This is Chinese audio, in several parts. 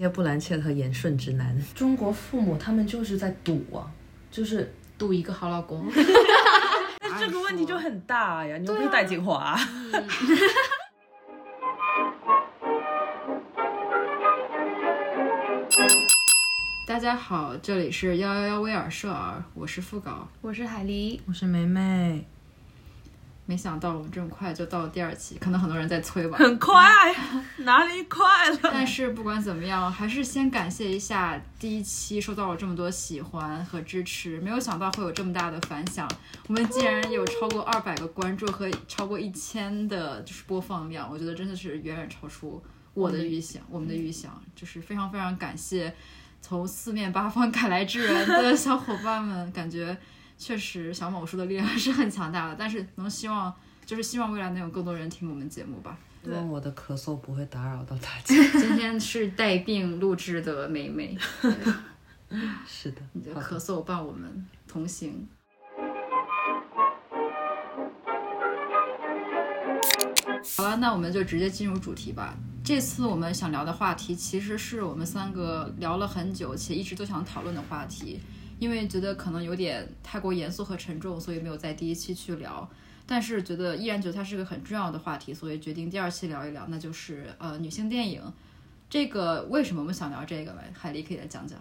接布兰切特言顺直男，中国父母他们就是在赌啊，就是赌一个好老公。但这个问题就很大呀，你又不是戴锦华。大家好，这里是幺幺幺威尔舍尔，我是副稿，我是海狸，我是梅梅。没想到我们这么快就到了第二期，可能很多人在催吧。很快，哪里快了？但是不管怎么样，还是先感谢一下第一期收到了这么多喜欢和支持，没有想到会有这么大的反响。我们竟然有超过二百个关注和超过一千的就是播放量，我觉得真的是远远超出我的预想，我们的预想，就是非常非常感谢从四面八方赶来支援的小伙伴们，感觉。确实，小某书的力量 是很强大的，但是能希望就是希望未来能有更多人听我们节目吧。希望我的咳嗽不会打扰到大家。今天是带病录制的美美，是的，你的咳嗽伴我们同行。好了，那我们就直接进入主题吧。这次我们想聊的话题，其实是我们三个聊了很久且一直都想讨论的话题。因为觉得可能有点太过严肃和沉重，所以没有在第一期去聊。但是觉得依然觉得它是个很重要的话题，所以决定第二期聊一聊，那就是呃女性电影。这个为什么我们想聊这个来？海丽可以来讲讲。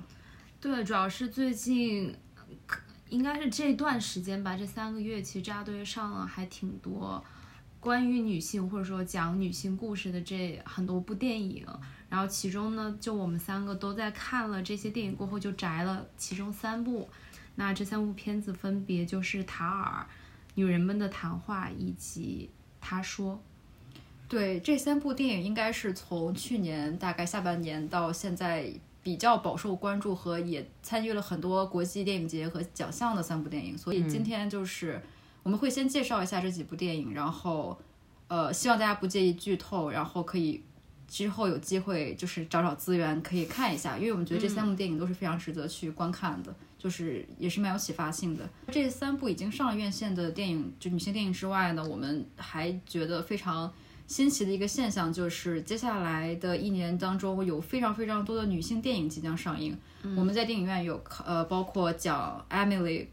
对，主要是最近，应该是这段时间吧，这三个月其实扎堆上了还挺多关于女性或者说讲女性故事的这很多部电影。然后其中呢，就我们三个都在看了这些电影过后，就摘了其中三部。那这三部片子分别就是《塔尔》、《女人们的谈话》以及《他说》。对，这三部电影应该是从去年大概下半年到现在比较饱受关注和也参与了很多国际电影节和奖项的三部电影。所以今天就是我们会先介绍一下这几部电影，然后呃，希望大家不介意剧透，然后可以。之后有机会就是找找资源可以看一下，因为我们觉得这三部电影都是非常值得去观看的，就是也是蛮有启发性的。这三部已经上了院线的电影，就女性电影之外呢，我们还觉得非常新奇的一个现象，就是接下来的一年当中有非常非常多的女性电影即将上映。我们在电影院有呃，包括讲 Emily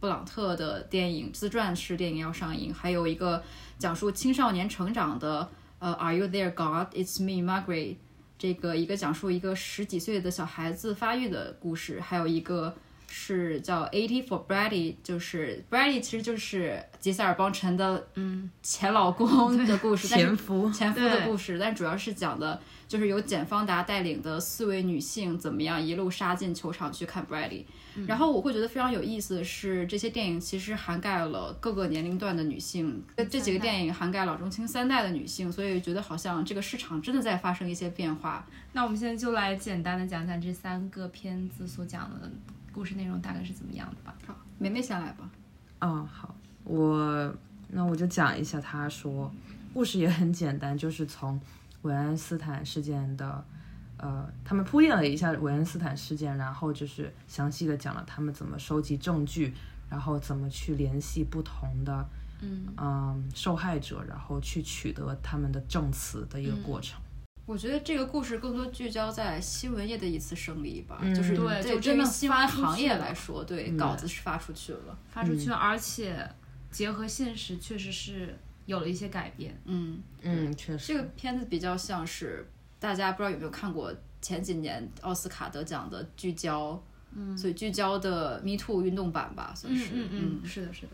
布朗特的电影自传式电影要上映，还有一个讲述青少年成长的。呃，Are you there, God? It's me, Margaret。这个一个讲述一个十几岁的小孩子发育的故事，还有一个是叫 Eighty for Brady，就是 Brady 其实就是吉塞尔邦辰的嗯前老公的故事，前夫前夫的故事，但主要是讲的。就是由简方达带领的四位女性怎么样一路杀进球场去看 Bradley，然后我会觉得非常有意思的是，这些电影其实涵盖了各个年龄段的女性，这几个电影涵盖老中青三代的女性，所以觉得好像这个市场真的在发生一些变化。那我们现在就来简单的讲讲这三个片子所讲的故事内容大概是怎么样的吧。好，梅梅先来吧。嗯，好，我那我就讲一下，他说故事也很简单，就是从。韦恩斯坦事件的，呃，他们铺垫了一下韦恩斯坦事件，然后就是详细的讲了他们怎么收集证据，然后怎么去联系不同的，嗯嗯，受害者，然后去取得他们的证词的一个过程。我觉得这个故事更多聚焦在新闻业的一次胜利吧，就是对，就真的新闻行业来说，对，稿子是发出去了，发出去，而且结合现实，确实是。有了一些改变，嗯嗯，确实，这个片子比较像是大家不知道有没有看过前几年奥斯卡得奖的聚焦，嗯，所以聚焦的 Me Too 运动版吧，算是，嗯嗯嗯，是的，是的。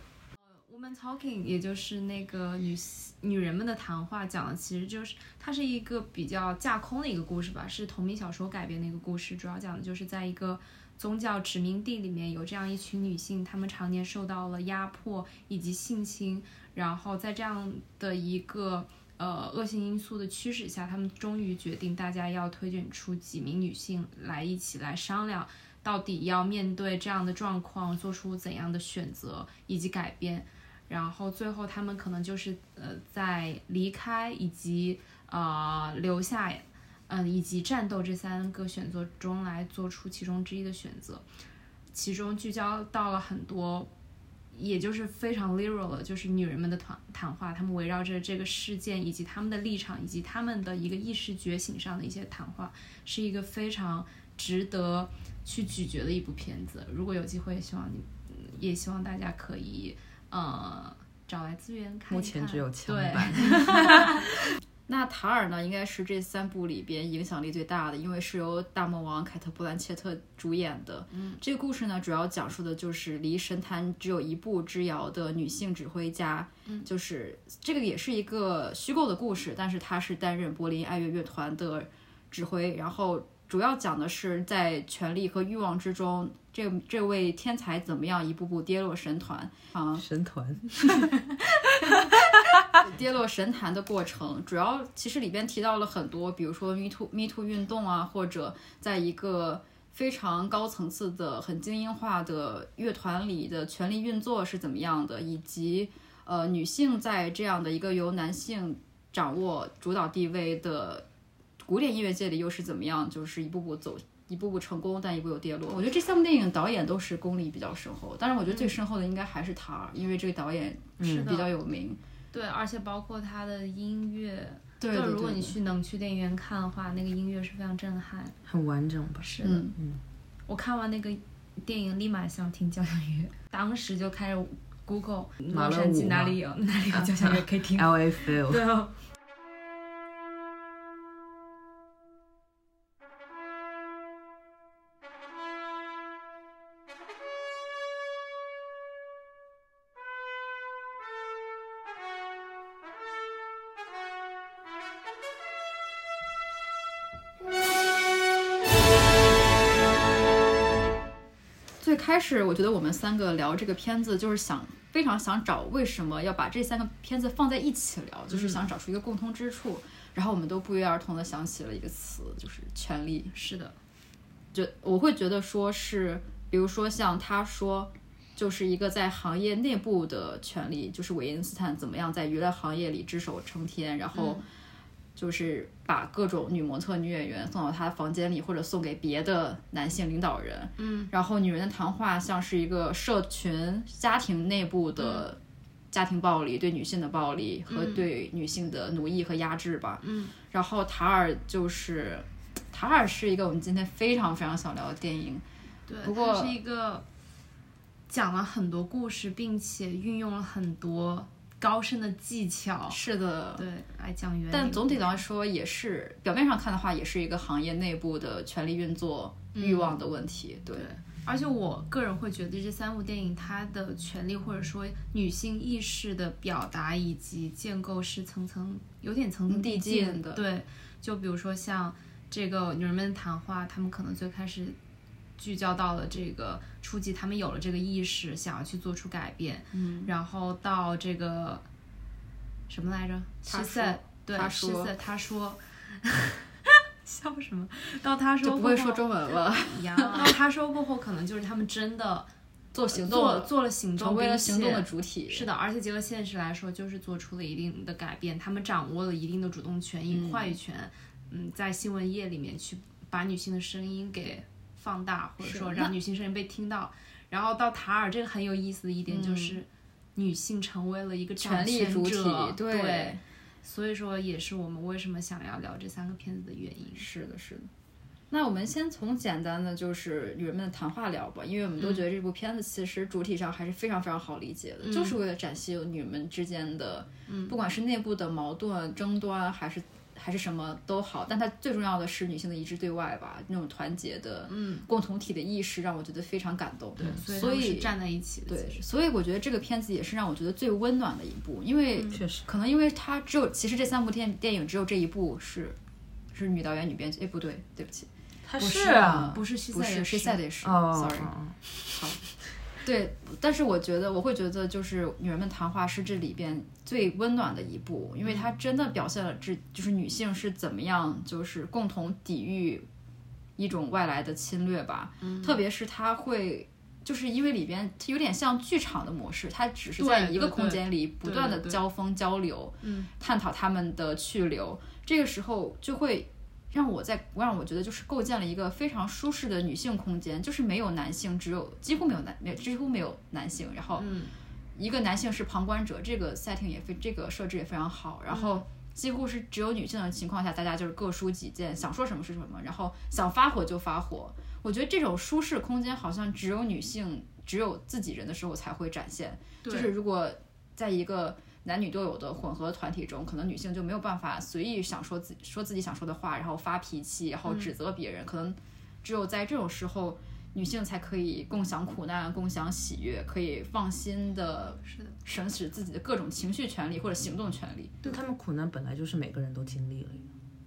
，Woman Talking，也就是那个女女人们的谈话，讲的其实就是它是一个比较架空的一个故事吧，是同名小说改编的一个故事，主要讲的就是在一个宗教殖民地里面有这样一群女性，她们常年受到了压迫以及性侵。然后在这样的一个呃恶性因素的驱使下，他们终于决定，大家要推选出几名女性来一起来商量，到底要面对这样的状况做出怎样的选择以及改变。然后最后他们可能就是呃在离开以及呃留下，嗯以及战斗这三个选择中来做出其中之一的选择，其中聚焦到了很多。也就是非常 literal 的，就是女人们的谈谈话，她们围绕着这个事件以及她们的立场以及她们的一个意识觉醒上的一些谈话，是一个非常值得去咀嚼的一部片子。如果有机会，希望你，也希望大家可以呃找来资源看。目前只有枪对版。那塔尔呢，应该是这三部里边影响力最大的，因为是由大魔王凯特·布兰切特主演的。嗯，这个故事呢，主要讲述的就是离神坛只有一步之遥的女性指挥家。嗯，就是这个也是一个虚构的故事，但是她是担任柏林爱乐乐团的指挥，然后主要讲的是在权力和欲望之中，这这位天才怎么样一步步跌落神坛啊。神团，跌落神坛的过程，主要其实里边提到了很多，比如说 Me Too Me Too 运动啊，或者在一个非常高层次的、很精英化的乐团里的权力运作是怎么样的，以及呃女性在这样的一个由男性掌握主导地位的古典音乐界里又是怎么样，就是一步步走。一步步成功，但一步又跌落。我觉得这三部电影导演都是功力比较深厚，但是我觉得最深厚的应该还是他尔，因为这个导演是比较有名。对，而且包括他的音乐，对如果你去能去电影院看的话，那个音乐是非常震撼。很完整吧？是的，嗯我看完那个电影，立马想听交响乐，当时就开始 Google 洛杉矶哪里有哪里有交响乐可以听。L A Feel，对哦，开始我觉得我们三个聊这个片子，就是想非常想找为什么要把这三个片子放在一起聊，就是想找出一个共通之处。然后我们都不约而同的想起了一个词，就是权力。是的，就我会觉得说是，比如说像他说，就是一个在行业内部的权利，就是韦因斯坦怎么样在娱乐行业里只手撑天，然后就是把各种女模特、女演员送到他房间里，或者送给别的男性领导人。嗯，然后女人的谈话像是一个社群、家庭内部的。家庭暴力对女性的暴力和对女性的奴役和压制吧，嗯，然后塔尔就是，塔尔是一个我们今天非常非常想聊的电影，对，不过是一个讲了很多故事，并且运用了很多高深的技巧，是的，对，来讲原理。但总体来说也是表面上看的话，也是一个行业内部的权力运作、欲望的问题。对，对，而且我个人会觉得这三部电影它的权利或者说女性意识的表达以及建构是层层有点层层递进的。对，就比如说像这个女人们的谈话，她们可能最开始聚焦到了这个初级，他们有了这个意识，想要去做出改变，嗯，然后到这个什么来着？他说对，十他说三他说。笑什么？到他说就不会说中文了，然后他说过后，可能就是他们真的做行动了，做做了行动，成为了行动的主体。是的，而且结合现实来说，就是做出了一定的改变，他们掌握了一定的主动权、以话语权，嗯，在新闻业里面去把女性的声音给放大，或者说让女性声音被听到。然后到塔尔，这个很有意思的一点就是，女性成为了一个权力主体，对对，所以说也是我们为什么想要聊这三个片子的原因。是的，是的。那我们先从简单的就是女人们的谈话聊吧，因为我们都觉得这部片子其实主体上还是非常非常好理解的，就是为了展现女人们之间的，不管是内部的矛盾、争端，还是还是什么都好，但它最重要的是女性的一致对外吧，那种团结的、嗯，共同体的意识，让我觉得非常感动。对，所以站在一起的。对所以我觉得这个片子也是让我觉得最温暖的一部，因为确实，可能因为它只有，其实这三部电电影只有这一部是是女导演、女编剧，哎，不对，对不起，她不是啊，不是西不是，塞也是西塞的也是、哦 s o r r y 哦对，但是我觉得我会觉得就是《女人们谈话》是这里边最温暖的一部，因为它真的表现了这就是女性是怎么样就是共同抵御一种外来的侵略吧，特别是它会。就是因为里边它有点像剧场的模式，它只是在一个空间里不断的交锋交流，嗯，探讨他们的去留。这个时候就会让我在让我觉得就是构建了一个非常舒适的女性空间，就是没有男性，只有几乎没有男没有几乎没有男性，然后嗯一个男性是旁观者，这个 setting 也非这个设置也非常好，然后。几乎是只有女性的情况下，大家就是各抒己见，想说什么是什么，然后想发火就发火。我觉得这种舒适空间好像只有女性、只有自己人的时候才会展现。就是如果在一个男女都有的混合团体中，可能女性就没有办法随意想说自说自己想说的话，然后发脾气，然后指责别人。可能只有在这种时候。女性才可以共享苦难、共享喜悦，可以放心的行使自己的各种情绪权利或者行动权利。对他们苦难本来就是每个人都经历了，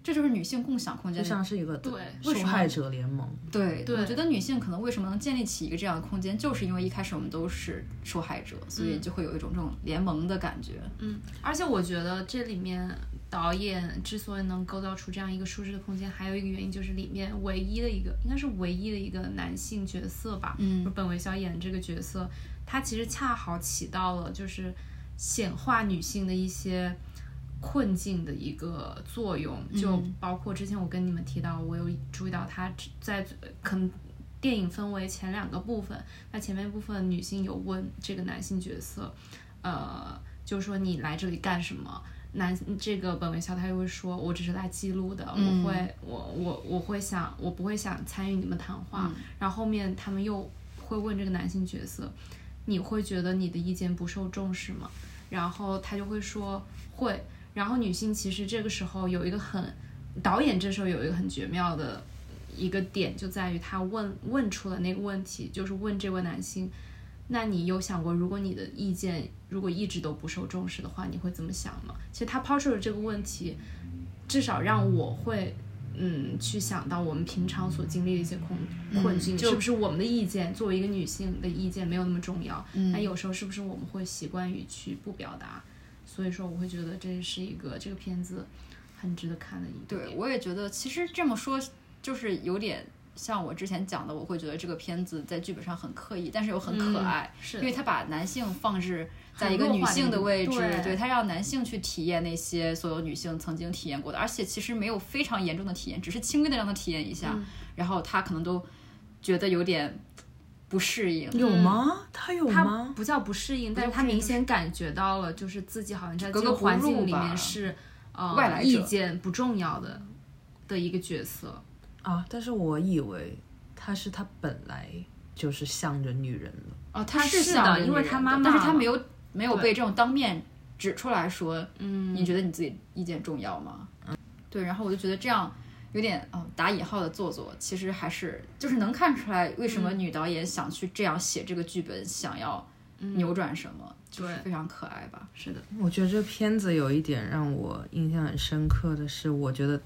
这就是女性共享空间，就像是一个对受害者联盟。对，对我觉得女性可能为什么能建立起一个这样的空间，就是因为一开始我们都是受害者，所以就会有一种这种联盟的感觉。嗯，而且我觉得这里面。导演之所以能构造出这样一个舒适的空间，还有一个原因就是里面唯一的一个，应该是唯一的一个男性角色吧。嗯，本维肖演这个角色，他其实恰好起到了就是显化女性的一些困境的一个作用。就包括之前我跟你们提到，我有注意到他在可能电影分为前两个部分，那前面部分女性有问这个男性角色，呃，就说你来这里干什么？男这个本文肖他就会说，我只是来记录的，我会我我我会想，我不会想参与你们谈话。然后后面他们又会问这个男性角色，你会觉得你的意见不受重视吗？然后他就会说会。然后女性其实这个时候有一个很，导演这时候有一个很绝妙的一个点，就在于他问问出了那个问题，就是问这位男性。那你有想过，如果你的意见如果一直都不受重视的话，你会怎么想吗？其实他抛出了这个问题，至少让我会，嗯，去想到我们平常所经历的一些困困境，是不是我们的意见作为一个女性的意见没有那么重要？那有时候是不是我们会习惯于去不表达？所以说，我会觉得这是一个这个片子很值得看的一对，我也觉得，其实这么说就是有点。像我之前讲的，我会觉得这个片子在剧本上很刻意，但是又很可爱，是因为他把男性放置在一个女性的位置，对他让男性去体验那些所有女性曾经体验过的，而且其实没有非常严重的体验，只是轻微的让他体验一下，然后他可能都觉得有点不适应。有吗？他有吗？不叫不适应，但是他明显感觉到了，就是自己好像在这个环境里面是呃外来意见不重要的的一个角色。啊！但是我以为他是他本来就是向着女人的哦，他是的，因为他妈妈，但是他没有没有被这种当面指出来说，嗯，你觉得你自己意见重要吗？嗯，对，然后我就觉得这样有点哦打引号的做作，其实还是就是能看出来为什么女导演想去这样写这个剧本，想要扭转什么，就是非常可爱吧？是的，我觉得这片子有一点让我印象很深刻的是，我觉得。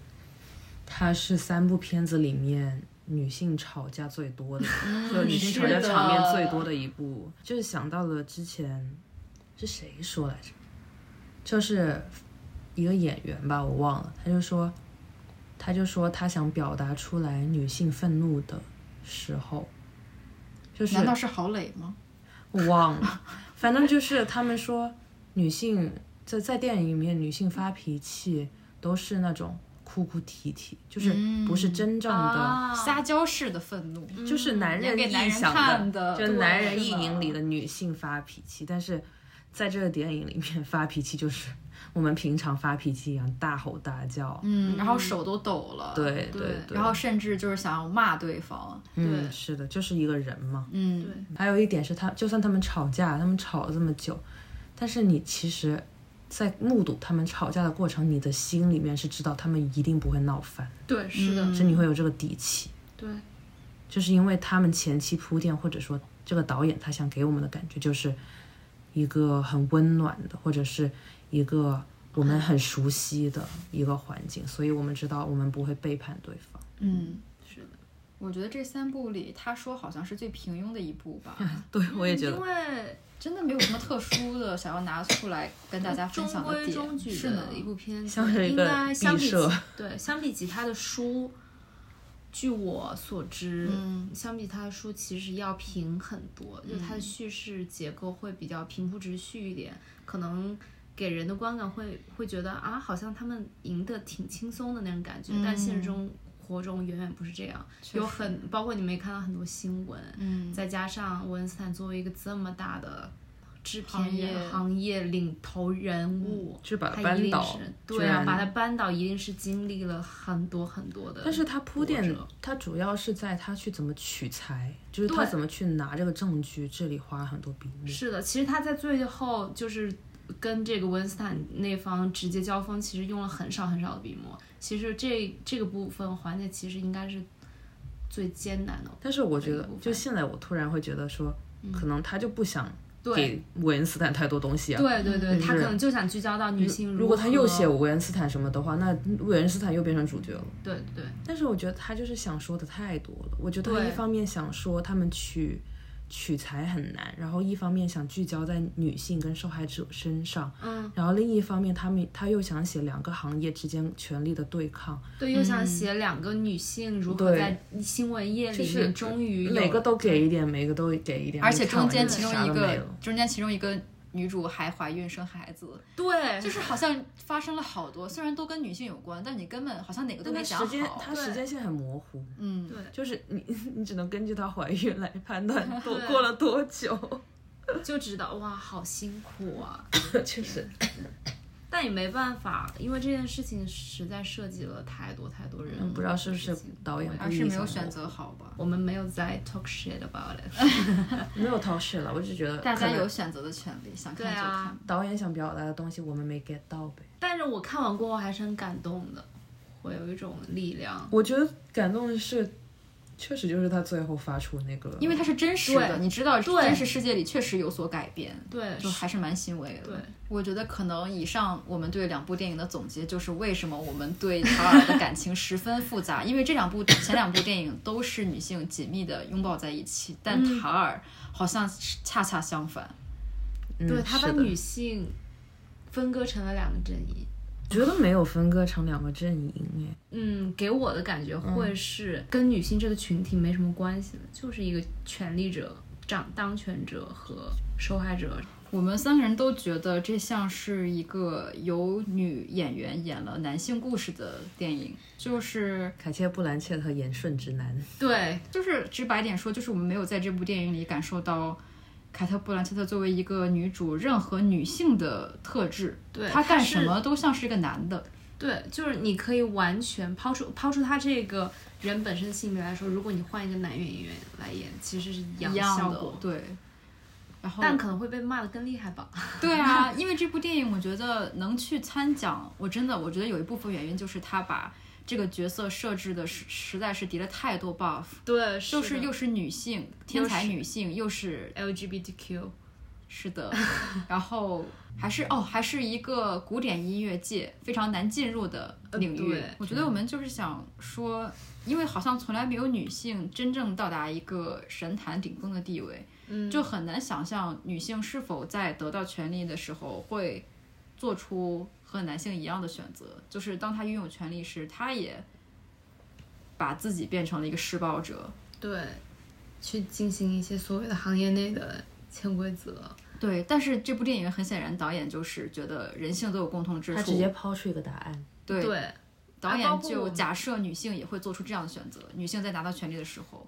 它是三部片子里面女性吵架最多的，就女性吵架场面最多的一部。就是想到了之前是谁说来着？就是一个演员吧，我忘了。他就说，他就说他想表达出来女性愤怒的时候，就是难道是郝蕾吗？我忘了，反正就是他们说女性在在电影里面女性发脾气都是那种。哭哭啼啼，就是不是真正的撒娇式的愤怒，就是男人臆想的，就男人意淫里的女性发脾气。但是在这个电影里面发脾气，就是我们平常发脾气一样，大吼大叫，嗯，然后手都抖了，对对，然后甚至就是想要骂对方，对，是的，就是一个人嘛，嗯，对。还有一点是他，就算他们吵架，他们吵了这么久，但是你其实。在目睹他们吵架的过程，你的心里面是知道他们一定不会闹翻。对，是的，是你会有这个底气。对，就是因为他们前期铺垫，或者说这个导演他想给我们的感觉，就是一个很温暖的，或者是一个我们很熟悉的一个环境，所以我们知道我们不会背叛对方。嗯，是的，我觉得这三部里，他说好像是最平庸的一部吧。对，我也觉得，因为。真的没有什么特殊的想要拿出来跟大家分享的点，中矩的一部片子，应该相比对相比其他的书，据我所知，嗯，相比他的书其实要平很多，就它的叙事结构会比较平铺直叙一点，可能给人的观感会会觉得啊，好像他们赢得挺轻松的那种感觉，但现实中。活中远远不是这样，有很包括你们也看到很多新闻，嗯，再加上文斯坦作为一个这么大的制片业业。行业领头人物，就是把他扳倒对啊，把他扳倒一定是经历了很多很多的，但是他铺垫他主要是在他去怎么取材，就是他怎么去拿这个证据，这里花了很多笔墨。是的，其实他在最后就是跟这个文斯坦那方直接交锋，其实用了很少很少的笔墨。其实这这个部分环节其实应该是最艰难的。但是我觉得就现在我突然会觉得说，可能他就不想给韦恩斯坦太多东西啊。对对对，他可能就想聚焦到女性如果他又写何韦恩斯坦什么的话，那韦恩斯坦又变成主角了。对对但是我觉得他就是想说的太多了。我觉得他一方面想说他们取取材很难，然后一方面想聚焦在女性跟受害者身上，嗯，然后另一方面他们他又想写两个行业之间权力的对抗，对，又想写两个女性如何在新闻业里终于有每个都给一点，每个都给一点，而且中间其中一个中间其中一个女主还怀孕生孩子，对，就是好像发生了好多，虽然都跟女性有关，但你根本好像哪个都没想好。时间它。时间线很模糊，嗯，对，就是你 你只能根据她怀孕来判断多过了多久。就知道哇，好辛苦啊。确实，但也没办法，因为这件事情实在涉及了太多太多人，嗯不知道是不是导演还是没有选择好吧？我们没有在 talk shit about it。没有 talk shit 了，我只觉得大家有选择的权利，想看就看。导演想表达的东西我们没 get 到呗。但是我看完过后还是很感动的，会有一种力量。我觉得感动的是，确实就是他最后发出那个，因为它是真实的，你知道对真实世界里确实有所改变，对，就还是蛮欣慰的。对，我觉得可能以上我们对两部电影的总结就是为什么我们对塔尔的感情十分复杂，因为这两部前两部电影都是女性紧密的拥抱在一起，但嗯塔尔好像是恰恰相反。嗯对他把女性分割成了两个阵营。觉得没有分割成两个阵营哎，嗯，给我的感觉会是跟女性这个群体没什么关系的，就是一个权力者、掌当权者和受害者。我们三个人都觉得这像是一个由女演员演了男性故事的电影，就是凯切·布兰切特演顺直男，对，就是直白点说，就是我们没有在这部电影里感受到凯特·布兰切特作为一个女主任何女性的特质，对她干什么都像是一个男的。对，就是你可以完全抛出抛出她这个人本身的性别来说，如果你换一个男演员来演，其实是一样的效果，对。然后，但可能会被骂的更厉害吧。对啊，因为这部电影，我觉得能去参奖，我真的我觉得有一部分原因就是他把这个角色设置的实实在是叠了太多 buff，对，就是又是女性，天才女性，又是 LGBTQ，是的，然后还是哦，还是一个古典音乐界非常难进入的领域。对。我觉得我们就是想说，因为好像从来没有女性真正到达一个神坛顶峰的地位，嗯，就很难想象女性是否在得到权利的时候会做出和男性一样的选择。就是当他拥有权利时，他也把自己变成了一个施暴者。对，去进行一些所谓的行业内的潜规则。对，但是这部电影很显然，导演就是觉得人性都有共同之处。他直接抛出一个答案，对对，导演就假设女性也会做出这样的选择，女性在拿到权利的时候，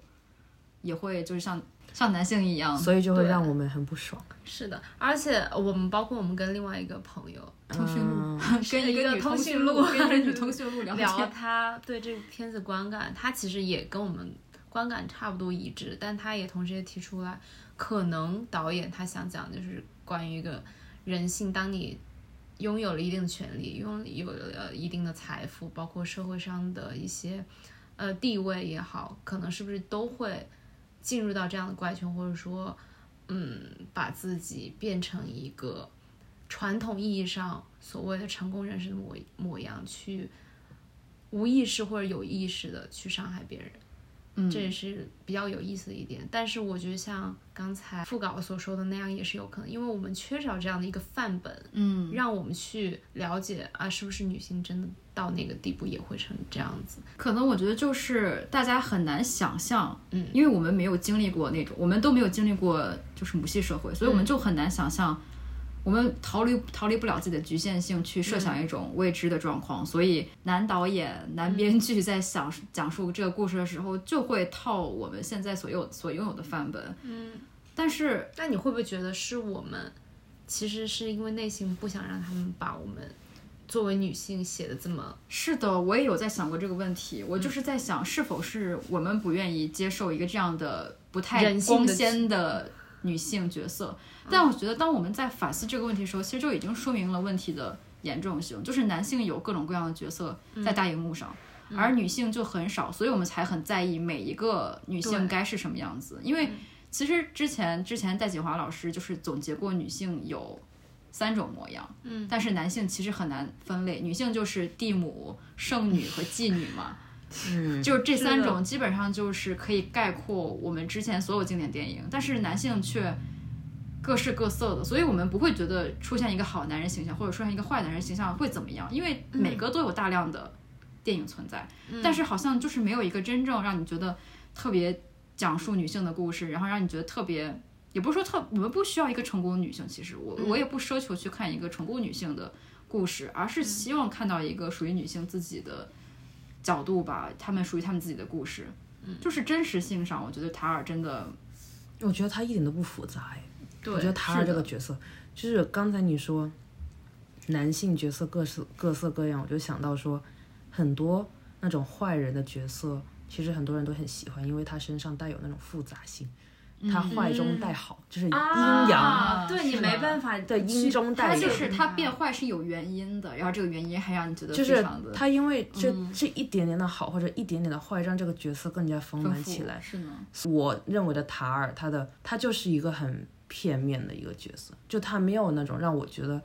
也会就是像像男性一样，所以就会让我们很不爽。是的，而且我们包括我们跟另外一个朋友通讯录、嗯 跟一一个通通讯录录 跟着女通讯录聊聊天。他对这部片子观感，他其实也跟我们观感差不多一致，但他也同时也提出来，可能导演他想讲就是关于一个人性，当你拥有了一定的权利，拥有了一定的财富，包括社会上的一些呃地位也好，可能是不是都会进入到这样的怪圈，或者说，嗯，把自己变成一个传统意义上所谓的成功人士的模模样，去无意识或者有意识的去伤害别人。嗯，这也是比较有意思的一点。但是我觉得像刚才副稿所说的那样，也是有可能，因为我们缺少这样的一个范本，嗯，让我们去了解啊，是不是女性真的到那个地步也会成这样子？可能我觉得就是大家很难想象，嗯因为我们没有经历过那种，我们都没有经历过就是母系社会，所以我们嗯就很难想象，我们逃离逃离不了自己的局限性，去设想一种未知的状况。所以男导演、男编剧在想讲述这个故事的时候，就会套我们现在所有所拥有的范本。嗯，但是那你会不会觉得是我们其实是因为内心不想让他们把我们作为女性写的这么是的，我也有在想过这个问题。我就是在想，是否是我们不愿意接受一个这样的不太光鲜的女性角色？但我觉得，当我们在反思这个问题的时候，其实就已经说明了问题的严重性。就是男性有各种各样的角色在大荧幕上，而女性就很少，所以我们才很在意每一个女性该是什么样子。因为其实之前之前戴锦华老师就是总结过女性有三种模样，嗯，但是男性其实很难分类，女性就是地母、圣女和妓女嘛，嗯，就是这三种基本上就是可以概括我们之前所有经典电影，但是男性却各式各色的，所以我们不会觉得出现一个好男人形象或者出现一个坏男人形象会怎么样，因为每个都有大量的电影存在，但是好像就是没有一个真正让你觉得特别讲述女性的故事，然后让你觉得特别。也不是说特，我们不需要一个成功女性。其实我我也不奢求去看一个成功女性的故事，而是希望看到一个属于女性自己的角度吧，他们属于他们自己的故事。嗯就是真实性上，我觉得塔尔真的我觉得他一点都不复杂哎。对我觉得塔尔这个角色，就是刚才你说男性角色各色各色各样，我就想到说很多那种坏人的角色，其实很多人都很喜欢，因为他身上带有那种复杂性，他坏中带好，就是阴阳。啊，对你没办法对阴中带阳他就是他它变坏是有原因的，然后这个原因还让你觉得就是他因为这、这一点点的好或者一点点的坏，让这个角色更加丰满起来。是呢，我认为的塔尔，他的他就是一个很片面的一个角色，就他没有那种让我觉得，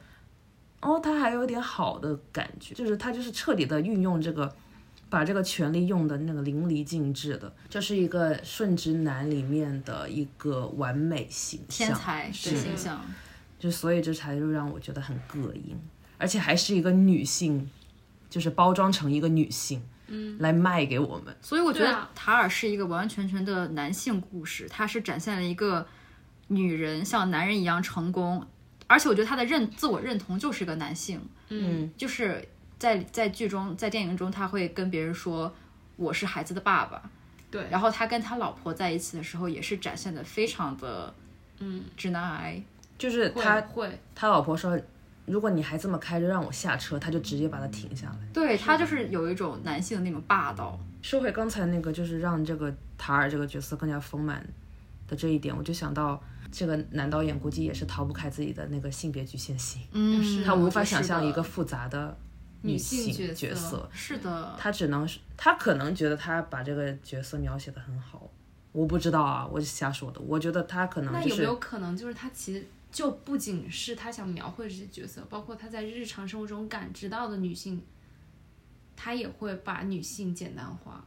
哦，他还有点好的感觉，就是他就是彻底的运用这个，把这个权力用的那个淋漓尽致的，这是一个顺直男里面的一个完美形象，天才的形象。就所以这才就让我觉得很膈应，而且还是一个女性，就是包装成一个女性，嗯，来卖给我们。所以我觉得塔尔是一个完完全全的男性故事，它是展现了一个女人像男人一样成功，而且我觉得他的认自我认同就是个男性，嗯，就是在在剧中在电影中他会跟别人说我是孩子的爸爸，对，然后他跟他老婆在一起的时候也是展现的非常的嗯，直男癌，就是他会他老婆说，如果你还这么开，着让我下车，他就直接把他停下来。对他就是有一种男性的那种霸道，说回刚才那个，就是让这个塔尔这个角色更加丰满的这一点，我就想到这个男导演估计也是逃不开自己的那个性别局限性，嗯他无法想象一个复杂的女性性角色色，是的，他只能是他可能觉得他把这个角色描写的很好，我不知道啊，我是瞎说的。我觉得他可能就是那有没有可能就是他其实就不仅是他想描绘这些角色，包括他在日常生活中感知到的女性，他也会把女性简单化。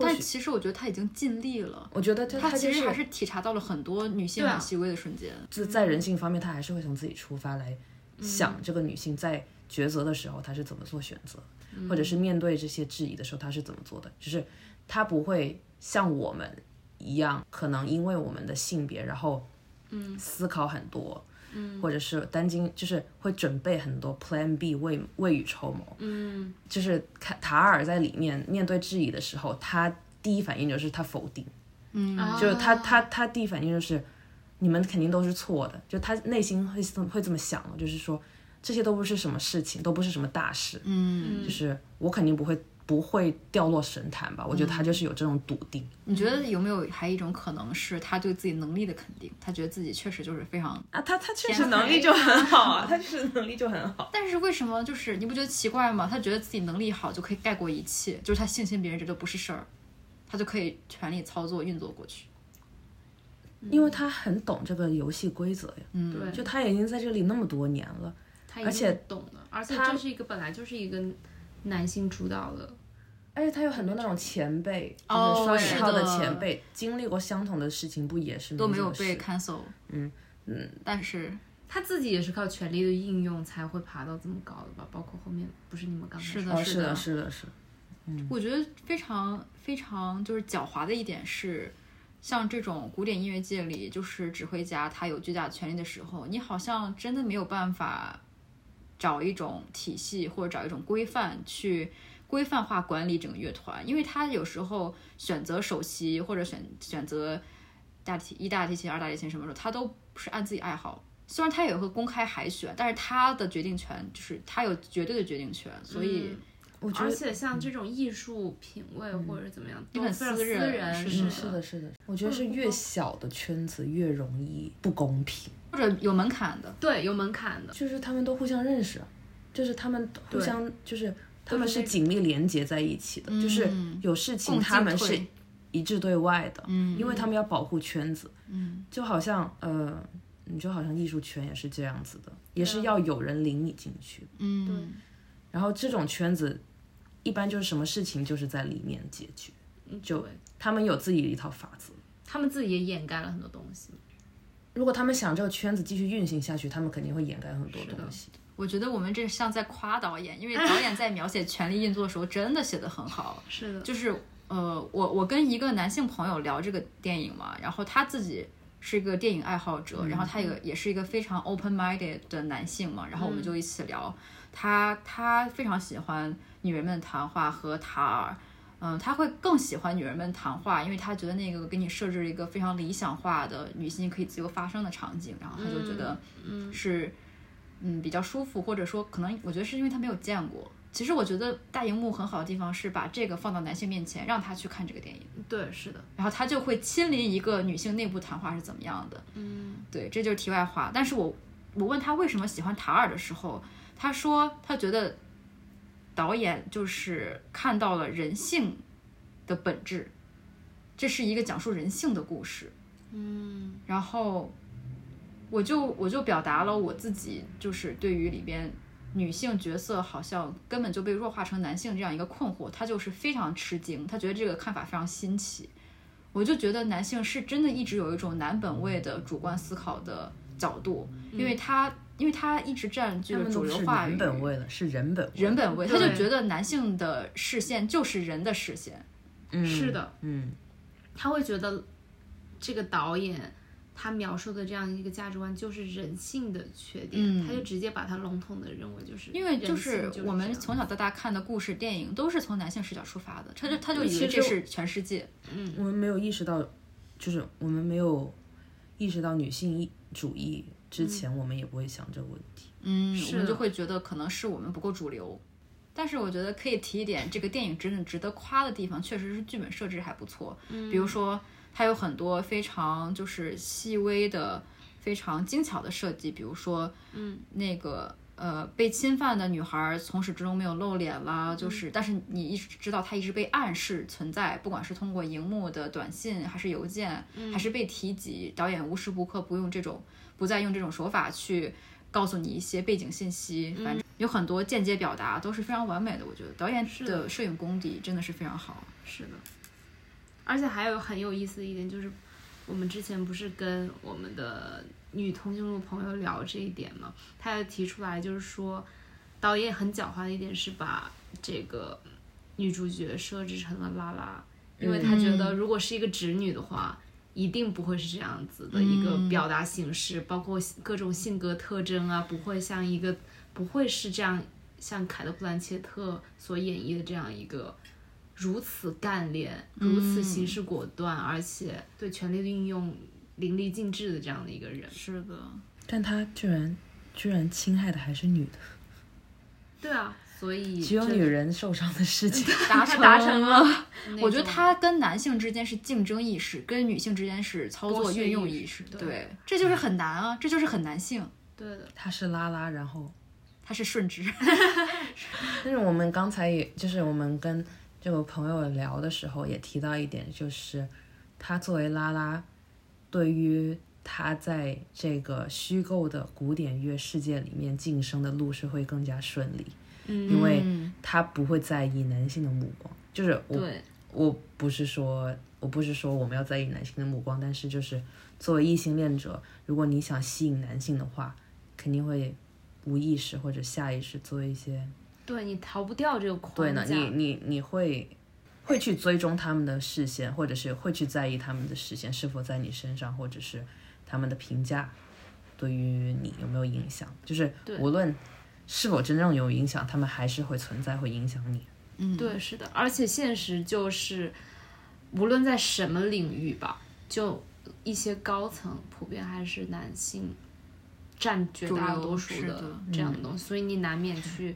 但其实我觉得他已经尽力了。我觉得他他他就是其实还是体察到了很多女性很细微的瞬间。就在人性方面，他还是会从自己出发来嗯想这个女性在抉择的时候他是怎么做选择，嗯或者是面对这些质疑的时候他是怎么做的。就是他不会像我们一样，可能因为我们的性别，然后嗯思考很多。嗯，或者是担惊，就是会准备很多 Plan B 未未雨绸缪。嗯，就是卡塔尔在里面面对质疑的时候，他第一反应就是他否定，嗯，就是他他他第一反应就是你们肯定都是错的，就他内心会这么会这么想，就是说这些都不是什么事情，都不是什么大事，嗯，就是我肯定不会不会掉落神坛吧，我觉得他就是有这种笃定。你觉得有没有还一种可能是他对自己能力的肯定？他觉得自己确实就是非常……啊，他他确实能力就很好啊，他确实能力就很好。但是为什么就是你不觉得奇怪吗？他觉得自己能力好就可以盖过一切，就是他信心别人这都不是事儿，他就可以全力操作运作过去。因为他很懂这个游戏规则呀，嗯，对，就他已经在这里那么多年了，他已而且懂了，而且他这是一个本来就是一个男性主导的，而且他有很多那种前辈，就哦是双引号的前辈，经历过相同的事情，不也是都没有被 cancel。嗯嗯，但是他自己也是靠权力的应用才会爬到这么高的吧？包括后面不是你们刚是的哦，是的，是的，是的。我觉得非常非常就是狡猾的一点是，像这种古典音乐界里，就是指挥家他有巨大权力的时候，你好像真的没有办法找一种体系或者找一种规范去规范化管理整个乐团，因为他有时候选择首席或者选选择大提一大提琴、二大提琴什么的，他都不是按自己爱好。虽然他也会公开海选，但是他的决定权就是他有绝对的决定权，所以我觉得且像这种艺术品味或者怎么样，都很私私人人，是嗯，是的，是的，我觉得是越小的圈子越容易不公平，或者有门槛的。对，有门槛的。就是他们都互相认识，就是他们互相就是他们是紧密连接在一起的，就是嗯有事情他们是一致对外的，嗯因为他们要保护圈子，嗯，就好像呃，你就好像艺术圈也是这样子的，也是要有人领你进去，嗯，对。然后这种圈子一般就是什么事情就是在里面解决，嗯就他们有自己的一套法则。他们自己也掩盖了很多东西。如果他们想这个圈子继续运行下去，他们肯定会掩盖很多东西。我觉得我们这像在夸导演，因为 导演在描写权力运作的时候真的写得很好。是的，就是呃，我我跟一个男性朋友聊这个电影嘛，然后他自己是一个电影爱好者，然后他也也是一个非常 open minded 的男性嘛，然后我们就一起聊，他他非常喜欢《女人们的谈话》和《塔尔》。嗯，他会更喜欢《女人们谈话》，因为他觉得那个给你设置了一个非常理想化的女性可以自由发声的场景，然后他就觉得是嗯比较舒服，或者说可能我觉得是因为他没有见过。其实我觉得大荧幕很好的地方是把这个放到男性面前，让他去看这个电影，对，是的，然后他就会亲临一个女性内部谈话是怎么样的。嗯，对，这就是题外话。但是我我问他为什么喜欢塔尔的时候，他说他觉得导演就是看到了人性的本质，这是一个讲述人性的故事。嗯，然后我就我就表达了我自己就是对于里边女性角色好像根本就被弱化成男性这样一个困惑，他就是非常吃惊，他觉得这个看法非常新奇。我就觉得男性是真的一直有一种男本位的主观思考的角度，因为他因为他一直占据了主流话语。人，本位了，是人本位。人本位，他就觉得男性的视线就是人的视线。嗯是的，嗯，他会觉得这个导演他描述的这样一个价值观就是人性的缺点，嗯。他就直接把它笼统的认为就是因为就是我们从小到大看的故事、电影都是从男性视角出发的，他就他就以为这是全世界。嗯。我们没有意识到，就是我们没有意识到女性意主义之前，我们也不会想这个问题。嗯，是我们就会觉得可能是我们不够主流。但是我觉得可以提一点，这个电影真的值得夸的地方，确实是剧本设置还不错。嗯，比如说它有很多非常就是细微的、非常精巧的设计，比如说，嗯，那个呃被侵犯的女孩从始至终没有露脸啦，就是但是你一直知道她一直被暗示存在，不管是通过荧幕的短信还是邮件，还是被提及，导演无时无刻不用这种不再用这种手法去告诉你一些背景信息，反正有很多间接表达都是非常完美的。我觉得导演的摄影功底真的是非常好。是的，而且还有很有意思的一点就是，我们之前不是跟我们的女通讯录朋友聊这一点嘛，他也提出来就是说，导演很狡猾的一点是把这个女主角设置成了拉拉，因为他觉得如果是一个直女的话。一定不会是这样子的一个表达形式，包括各种性格特征啊，不会像一个不会是这样像凯特·布兰切特所演绎的这样一个如此干练、如此行事果断，而且对权力的运用淋漓尽致的这样的一个人。是的，但他居然居然侵害的还是女的，对啊，所以只有女人受伤的事情。达成达成了。我觉得种他跟男性之间是竞争意识，跟女性之间是操作运用意意识。对对，这就是很难啊，这就是很男性。对的，他是拉拉，然后，他是顺直，但是我们刚才也就是我们跟这个朋友聊的时候也提到一点，就是他作为拉拉，对于他在这个虚构的古典乐世界里面晋升的路是会更加顺利，嗯。因为他不会在意男性的目光。就是我，我不是说我不是说我们要在意男性的目光，但是就是作为异性恋者，如果你想吸引男性的话，肯定会无意识或者下意识做一些对你逃不掉这个框对呢，架。你你你会会去追踪他们的视线，或者是会去在意他们的视线是否在你身上，或者是他们的评价对于你有没有影响，就是无论是否真正有影响，他们还是会存在，会影响你。嗯，对，是的，而且现实就是，无论在什么领域吧，就一些高层普遍还是男性占绝大多数的这样的东西，所以你难免去，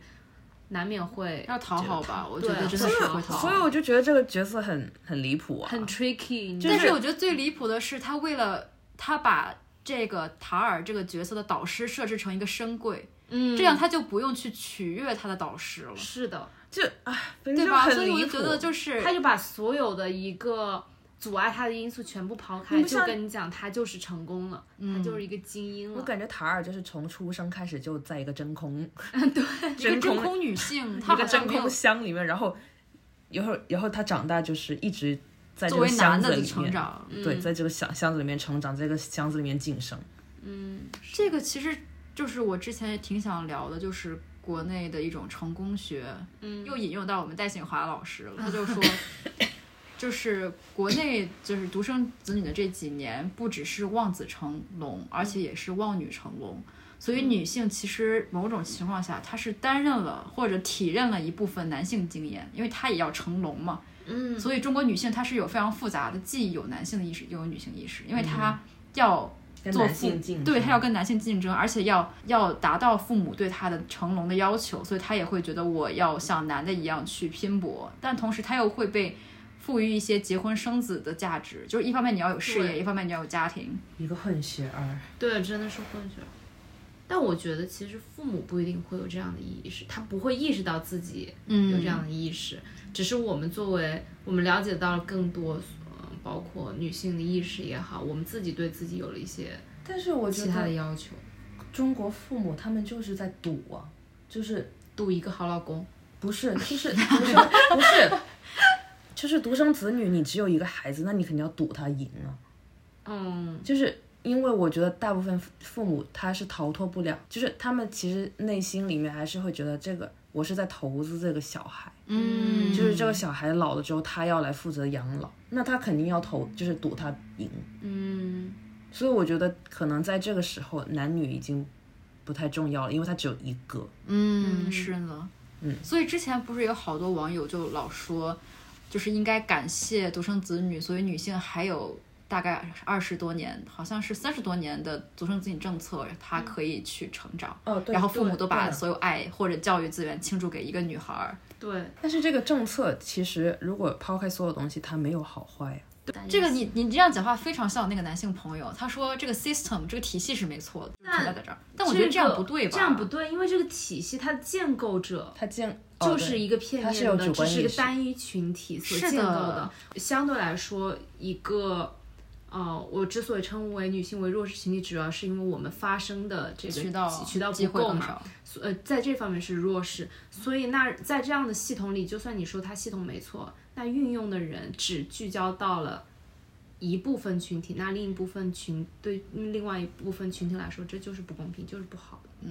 难免会要讨好吧，我觉得真的是会讨好。所以我就觉得这个角色很很离谱啊，很 tricky，但是我觉得最离谱的是，他为了他把这个塔尔这个角色的导师设置成一个深柜，嗯，这样他就不用去取悦他的导师了，是的，就啊，反正就对吧？所以我。就觉得就是他就把所有的一个阻碍他的因素全部抛开，就跟你讲，他就是成功了，他就是一个精英了。我感觉塔尔就是从出生开始就在一个真空，一个真空真空女性，她一个真空箱里面，然后，然后然后他长大就是一直在这个箱子里面，成长。对，在这个箱箱子里面成长，在这个箱子里面晋升。嗯这个其实就是我之前也挺想聊的，就是国内的一种成功学，嗯，又引用到我们戴锦华老师了，他就说，就是国内就是独生子女的这几年，不只是望子成龙，而且也是望女成龙。所以女性其实某种情况下，她是担任了或者体认了一部分男性经验，因为她也要成龙嘛。嗯，所以中国女性她是有非常复杂的，既有男性的意识，又有女性意识，因为她要跟做父男性竞争，对他要跟男性竞争，而且要要达到父母对他的成龙的要求，所以他也会觉得我要像男的一样去拼搏，但同时他又会被赋予一些结婚生子的价值，就是一方面你要有事业，一方面你要有家庭。一个混血儿。对，真的是混血。但我觉得其实父母不一定会有这样的意识，他不会意识到自己嗯有这样的意识，只是我们作为我们了解到了更多，呃，包括女性的意识也好，我们自己对自己有了一些但是我觉得其他的得要求，中国父母他们就是在赌啊，就是赌一个好老公。不是就是不是 不是，就是独生子女，你只有一个孩子，那你肯定要赌他赢啊。嗯，就是因为我觉得大部分父父母他是逃脱不了，就是他们其实内心里面还是会觉得这个我是在投资这个小孩，嗯。就是这个小孩老了之后他要来负责养老，那他肯定要投，就是赌他赢。嗯，所以我觉得可能在这个时候男女已经不太重要了，因为他只有一个。嗯，是呢，嗯，所以之前不是有好多网友就老说，就是应该感谢独生子女，所以女性还有大概二十多年，好像是三十多年的独生子女政策，她可以去成长。哦，对然后父母都把所有爱或者教育资源倾注给一个女孩儿，对，但是这个政策其实如果抛开所有东西，它没有好坏呀。这个你你这样讲话非常像那个男性朋友，他说这个 system 这个体系是没错的，但存在在这儿，但我觉得这样不对吧？这样不对，因为这个体系它的建构者它建就是一个片它是有面的，只是一个单一群体所建构的相对来说，一个，呃，我之所以称为女性为弱势群体，主要是因为我们发声的这个渠道渠道机不够嘛。所呃，在这方面是弱势，所以那在这样的系统里，就算你说它系统没错，那运用的人只聚焦到了一部分群体，那另一部分群对另外一部分群体来说，这就是不公平，就是不好的。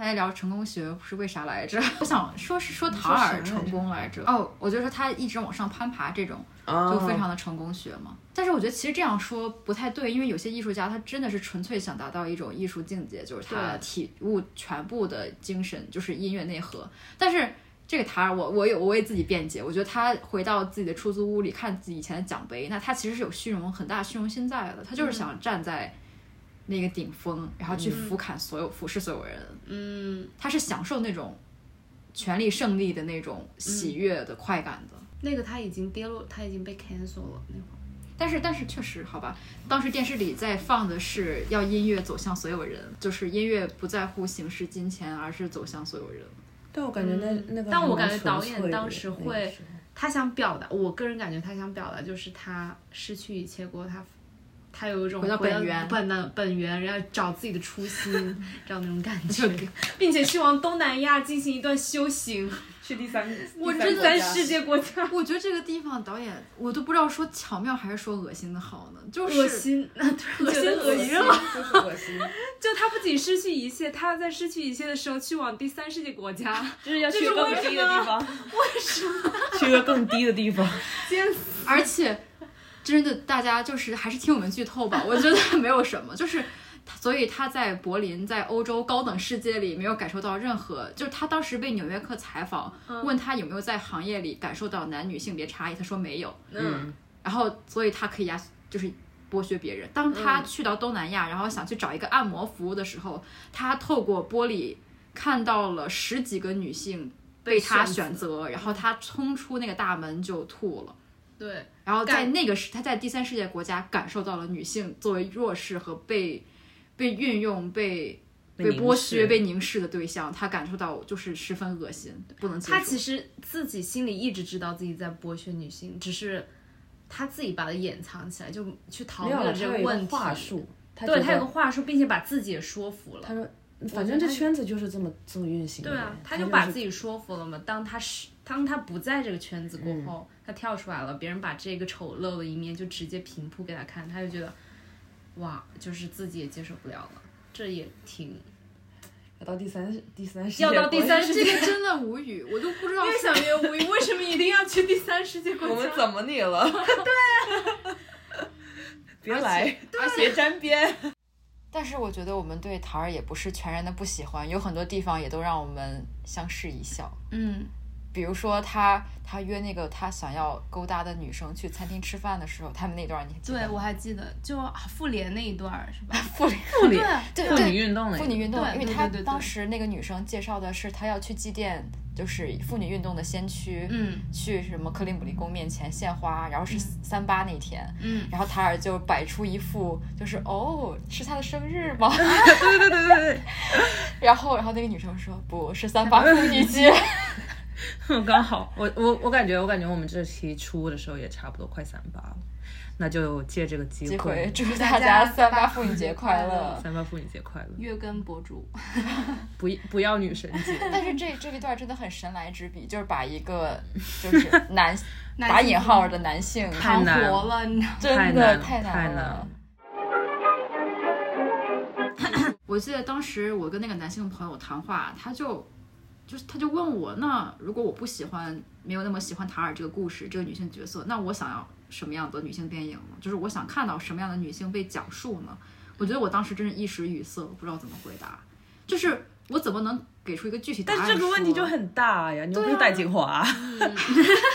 刚才聊成功学是为啥来着？我想说是说塔尔成功来着。哦，我就说他一直往上攀爬这种，哦就非常的成功学嘛。但是我觉得其实这样说不太对，因为有些艺术家他真的是纯粹想达到一种艺术境界，就是他对体悟全部的精神，就是音乐内核。但是这个塔尔，我我有我为自己辩解，我觉得他回到自己的出租屋里看自己以前的奖杯，那他其实是有虚荣很大虚荣心在的，他就是想站在那个顶峰，然后去俯瞰所有俯视所有人。嗯，他是享受那种权力胜利的那种喜悦的快感的。那个他已经跌落，他已经被 cancel 了那会儿。但是，但是确实，好吧，当时电视里在放的是要音乐走向所有人，就是音乐不在乎形式金钱，而是走向所有人。但我感觉那、那个但我感觉导演当时会他想表达，我个人感觉他想表达就是他失去一切过，他他有一种回到本源本的本源，然后找自己的初心，这样那种感觉，并且去往东南亚进行一段修行，去第三，我第三世界国家。我觉得这个地方导演，我都不知道说巧妙还是说恶心的好呢，就是恶心，恶恶心恶心了。就是恶心，就他不仅失去一切，他在失去一切的时候去往第三世界国家，就是要去更低的地方。为什么？去一个更低的地方。而且真的，大家就是还是听我们剧透吧，我觉得没有什么，就是。所以他在柏林，在欧洲高等世界里没有感受到任何，就是他当时被《纽约客》采访，问他有没有在行业里感受到男女性别差异，他说没有。嗯，然后，所以他可以压，就是剥削别人。当他去到东南亚，然后想去找一个按摩服务的时候，他透过玻璃看到了十几个女性被他选选择，然后他冲出那个大门就吐了。对，然后在那个时，他在第三世界国家感受到了女性作为弱势和被被运用、被被剥削、被凝视的对象，他感受到就是十分恶心，不能接受。他其实自己心里一直知道自己在剥削女性，只是他自己把它掩藏起来，就去逃避了了他有个这个问题。话术，他对他有个话术，并且把自己也说服了。他说，反正这圈子就是这么这么运行的。对啊，他就就把自己说服了嘛。当他是当他不在这个圈子嗯过后，他跳出来了，别人把这个丑陋的一面就直接平铺给他看，他就觉得，哇，就是自己也接受不了了。这也挺要到第三第三世界要到第三世界，这个真的无语，我都不知道越想越无语。为什么一定要去第三世界国家？我们怎么你了？对啊，别来，别沾边。但是我觉得我们对桃儿也不是全然的不喜欢，有很多地方也都让我们相视一笑。嗯，比如说他他约那个他想要勾搭的女生去餐厅吃饭的时候，他们那段你还记得对，吗我还记得，就妇联那一段是吧？妇联妇联妇对对女运动的妇女运动，因为他当时那个女生介绍的是她要去祭奠，就是妇女运动的先驱，嗯去什么克里姆林宫面前献花，然后是三八那天，嗯，然后塔尔就摆出一副就是哦，是他的生日吗？对对对对对 然后然后那个女生说不是三八妇女节，对，刚好，我我我感觉我感觉我们这期出的时候也差不多快三八了，那就借这个机机会祝大大家家三八妇女节节快快乐乐。三八妇女节快乐，月更博主，不不要女神节。但是这这一段真的很神来之笔，就是把一个就是男男打引号的男性盘太难活了，你知道吗？真太的难太太难了了。我记得当时我跟那个男性朋友谈话，他就就是他就问我，那如果我不喜欢，没有那么喜欢塔尔这个故事，这个女性角色，那我想要什么样的女性电影呢？就是我想看到什么样的女性被讲述呢？我觉得我当时真是一时语塞，我不知道怎么回答。就是我怎么能给出一个具体答案？但这个问题就很大呀，你又不是戴锦华，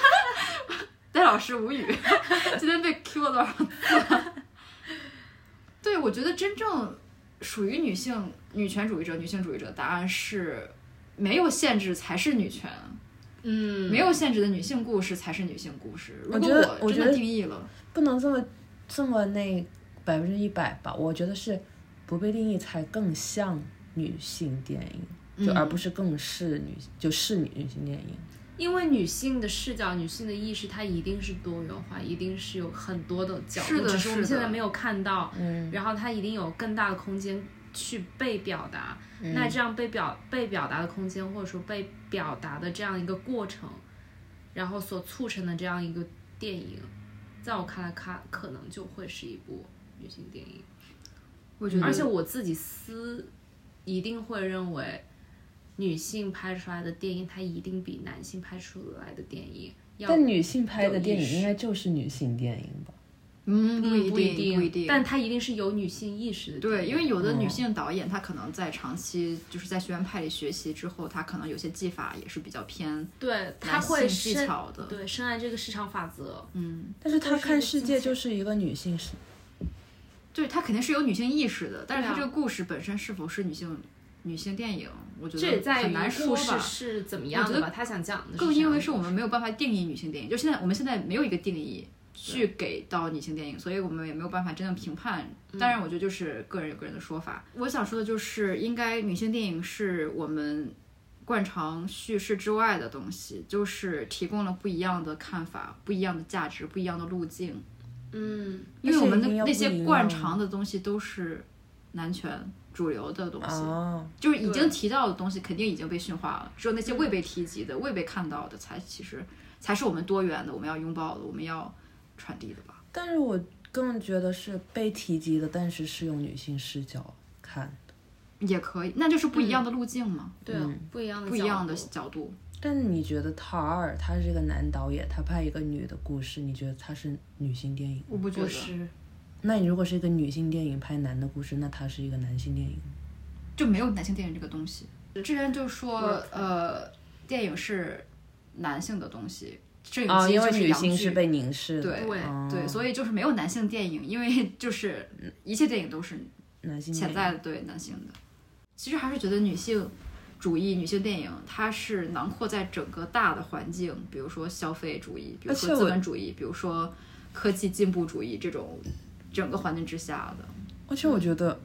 戴老师无语，今天被 Q 了多少次？对，我觉得真正属于女性女权主义者、女性主义者的答案是，没有限制才是女权，嗯，没有限制的女性故事才是女性故事。如果我觉得我真的我觉得定义了，不能这么这么那百分之一百吧。我觉得是不被定义才更像女性电影，就嗯而不是更是女就是女女性电影。因为女性的视角、女性的意识，它一定是多元化，一定是有很多的角度，是的只是我们现在没有看到。嗯，然后它一定有更大的空间去被表达。嗯那这样被表被表达的空间，或者说被表达的这样一个过程，然后所促成的这样一个电影，在我看来，看可能就会是一部女性电影。我觉得，而且我自己私一定会认为，女性拍出来的电影，它一定比男性拍出来的电影要但女性拍的电影应该就是女性电影吧？嗯，不一不一定，不一定，但她一定是有女性意识的。对，因为有的女嗯性导演，她可能在长期就是在学院派里学习之后，她可能有些技法也是比较偏对，她会技巧的。对深谙这个市场法则。嗯，但是她看世界就是一个女性是，对，她肯定是有女性意识的，但是这个故事本身是否是女性女性电影，我觉得这也在于很难故事说吧。是怎么样我觉得的吧？他想讲的是更因为是我们没有办法定义女性电影，就现在我们现在没有一个定义去给到女性电影，所以我们也没有办法真正评判。当然，我觉得就是个人有个人的说法。我想说的就是，应该女性电影是我们惯常叙事之外的东西，就是提供了不一样的看法、不一样的价值、不一样的路径。嗯，因为我们的那些惯常的东西都是男权主流的东西。哦，就是已经提到的东西，肯定已经被驯化了。只有那些未被提及的、未被看到的，才其实才是我们多元的、我们要拥抱的、我们要传递的吧。但是我更觉得是被提及的，但是是用女性视角看的。也可以，那就是不一样的路径嘛，对啊，不一样的不一样的角度。但你觉得塔尔他是一个男导演，他拍一个女的故事，你觉得他是女性电影？我不觉得，是，那你如果是一个女性电影拍男的故事，那他是一个男性电影。就没有男性电影这个东西。之前就说，呃，电影是男性的东西，摄影啊，机就是因为女性是被凝视的，对对哦对，所以就是没有男性电影，因为 就是一切电影都是男性潜在的对男性的。其实还是觉得女性主义、女性电影，它是囊括在整个大的环境，比如说消费主义，比如说而且资本主义，比如说科技进步主义这种整个环境之下的。而且我觉得，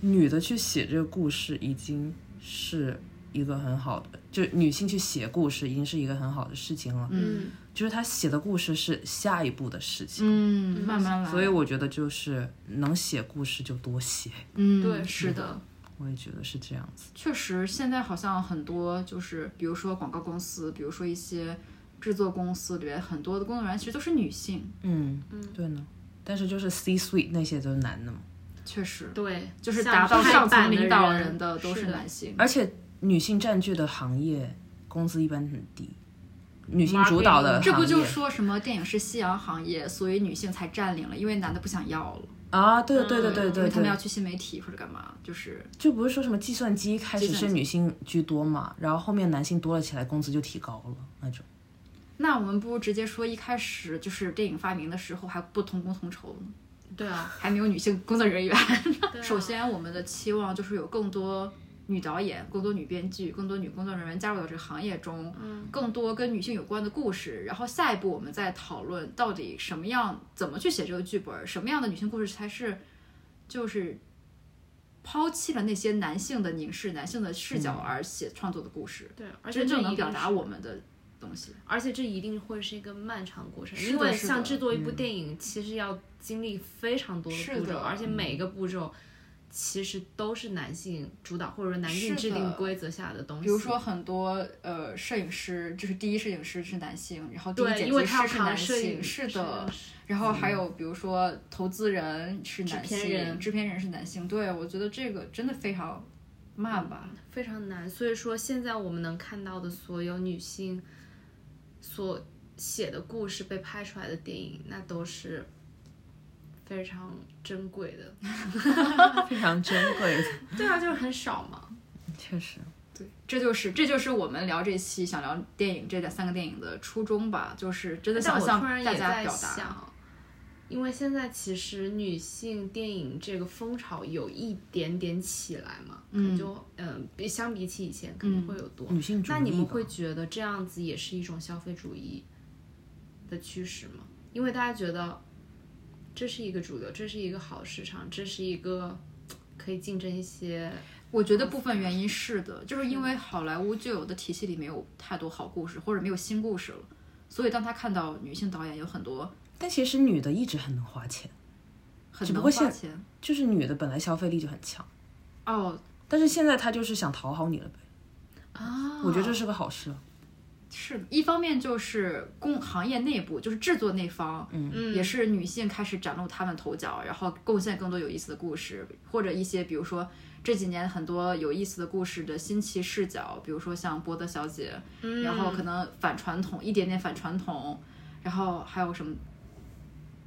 女的去写这个故事已经是一个很好的，就女性去写故事已经是一个很好的事情了。嗯就是她写的故事是下一步的事情，嗯，慢慢来。所以我觉得就是能写故事就多写，嗯，对是的。我也觉得是这样子。确实，现在好像很多就是，比如说广告公司，比如说一些制作公司里面很多的工作人员其实都是女性。嗯嗯，对呢。但是就是 C suite 那些都是男的嘛，确实，对，就是达到上层领导人人的都是是男性。而且女性占据的行业工资一般很低，女性主导的行业，这不就说什么电影是夕阳行业，所以女性才占领了，因为男的不想要了，啊？对对对对对他们要去新媒体或者干嘛，就是就不是说什么计算机开始是女性居多嘛，然后后面男性多了起来，工资就提高了那种。那我们不如直接说一开始就是电影发明的时候还不同工同酬呢，对啊，还没有女性工作人员。啊。首先，我们的期望就是有更多女导演、更多女编剧、更多女工作人员加入到这个行业中，嗯，更多跟女性有关的故事。然后下一步我们再讨论到底什么样、怎么去写这个剧本，什么样的女性故事才是就是抛弃了那些男性的凝视、男性的视角而写创作的故事，对，而且真正能表达我们的东西。而且这一定会是一个漫长过程，因为像制作一部电影，其实要经历非常多的步骤，而且每一个步骤其实都是男性主导或者说男性制定规则下的东西。比如说很多呃摄影师，就是第一摄影师是男性，然后第一对，剪辑师是男扛摄影性，是是的。然后还有比如说投资人是男制片性，人制片人是男性。对，我觉得这个真的非常慢吧。非常难。所以说，现在我们能看到的所有女性所写的故事被拍出来的电影，那都是非常珍贵的。非常珍贵的，对啊，就是很少嘛。确实。对，这就是这就是我们聊这期想聊电影这两三个电影的初衷吧，就是真的想向大家表达。因为现在其实女性电影这个风潮有一点点起来嘛，可能就嗯，比相比起以前可能会有多。女性主义。那你们会觉得这样子也是一种消费主义的趋势吗？因为大家觉得这是一个主流，这是一个好市场，这是一个可以竞争一些。我觉得部分原因是的，就是因为好莱坞旧有的体系里没有太多好故事，或者没有新故事了，所以当他看到女性导演有很多但其实女的一直很能花钱，很能只不过现花钱就是女的本来消费力就很强，哦，但是现在她就是想讨好你了呗。啊，我觉得这是个好事啊。是的，一方面就是工行业内部，就是制作那方，嗯。也是女性开始崭露她们头角，然后贡献更多有意思的故事，或者一些比如说这几年很多有意思的故事的新奇视角，比如说像波德小姐，嗯然后可能反传统一点点反传统，然后还有什么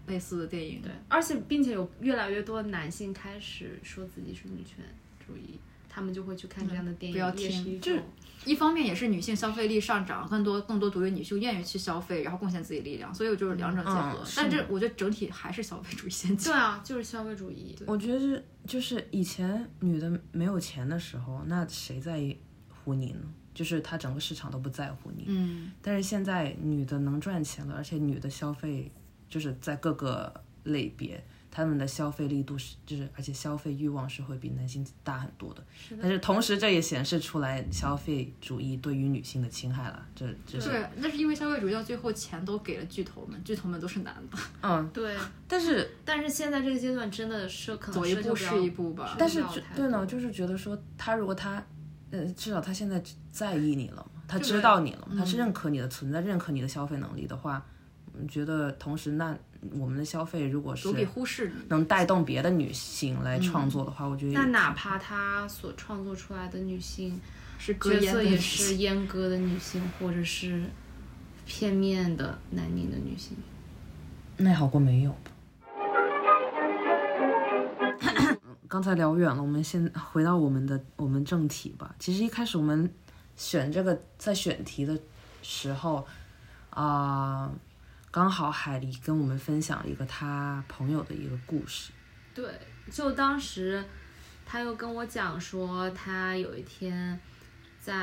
类似的电影，对，而且并且有越来越多的男性开始说自己是女权主义，他们就会去看这样的电影，不要听一种一方面也是女性消费力上涨，更多更多独立女性愿意去消费，然后贡献自己力量，所以就是两者结合。嗯但这我觉得整体还是消费主义先进。对啊，就是消费主义。我觉得是就是以前女的没有钱的时候，那谁在乎你呢？就是她整个市场都不在乎你。嗯，但是现在女的能赚钱了，而且女的消费就是在各个类别，她们的消费力度是就是，而且消费欲望是会比男性大很多的。但是同时，这也显示出来消费主义对于女性的侵害了。这这是对，那是因为消费主义到最后钱都给了巨头们，巨头们都是男的，嗯，对，但是但是现在这个阶段真的是可能走一步是一步吧。但是对呢，就是觉得说，他如果他，呃，至少他现在在意你了，他知道你了，他是认可你的存在，认可你的消费能力的话，嗯觉得同时那我们的消费如果是。能带动别的女性来创作的话，我觉得那哪怕她所创作出来的女性是割角色也是阉割的女性，或者是片面的南宁的女性。那也好过没有吧。刚才聊远了，我们先回到我们的我们正题吧。其实一开始我们选这个在选题的时候，啊、刚好海狸跟我们分享了一个他朋友的一个故事。对，就当时他又跟我讲说，他有一天在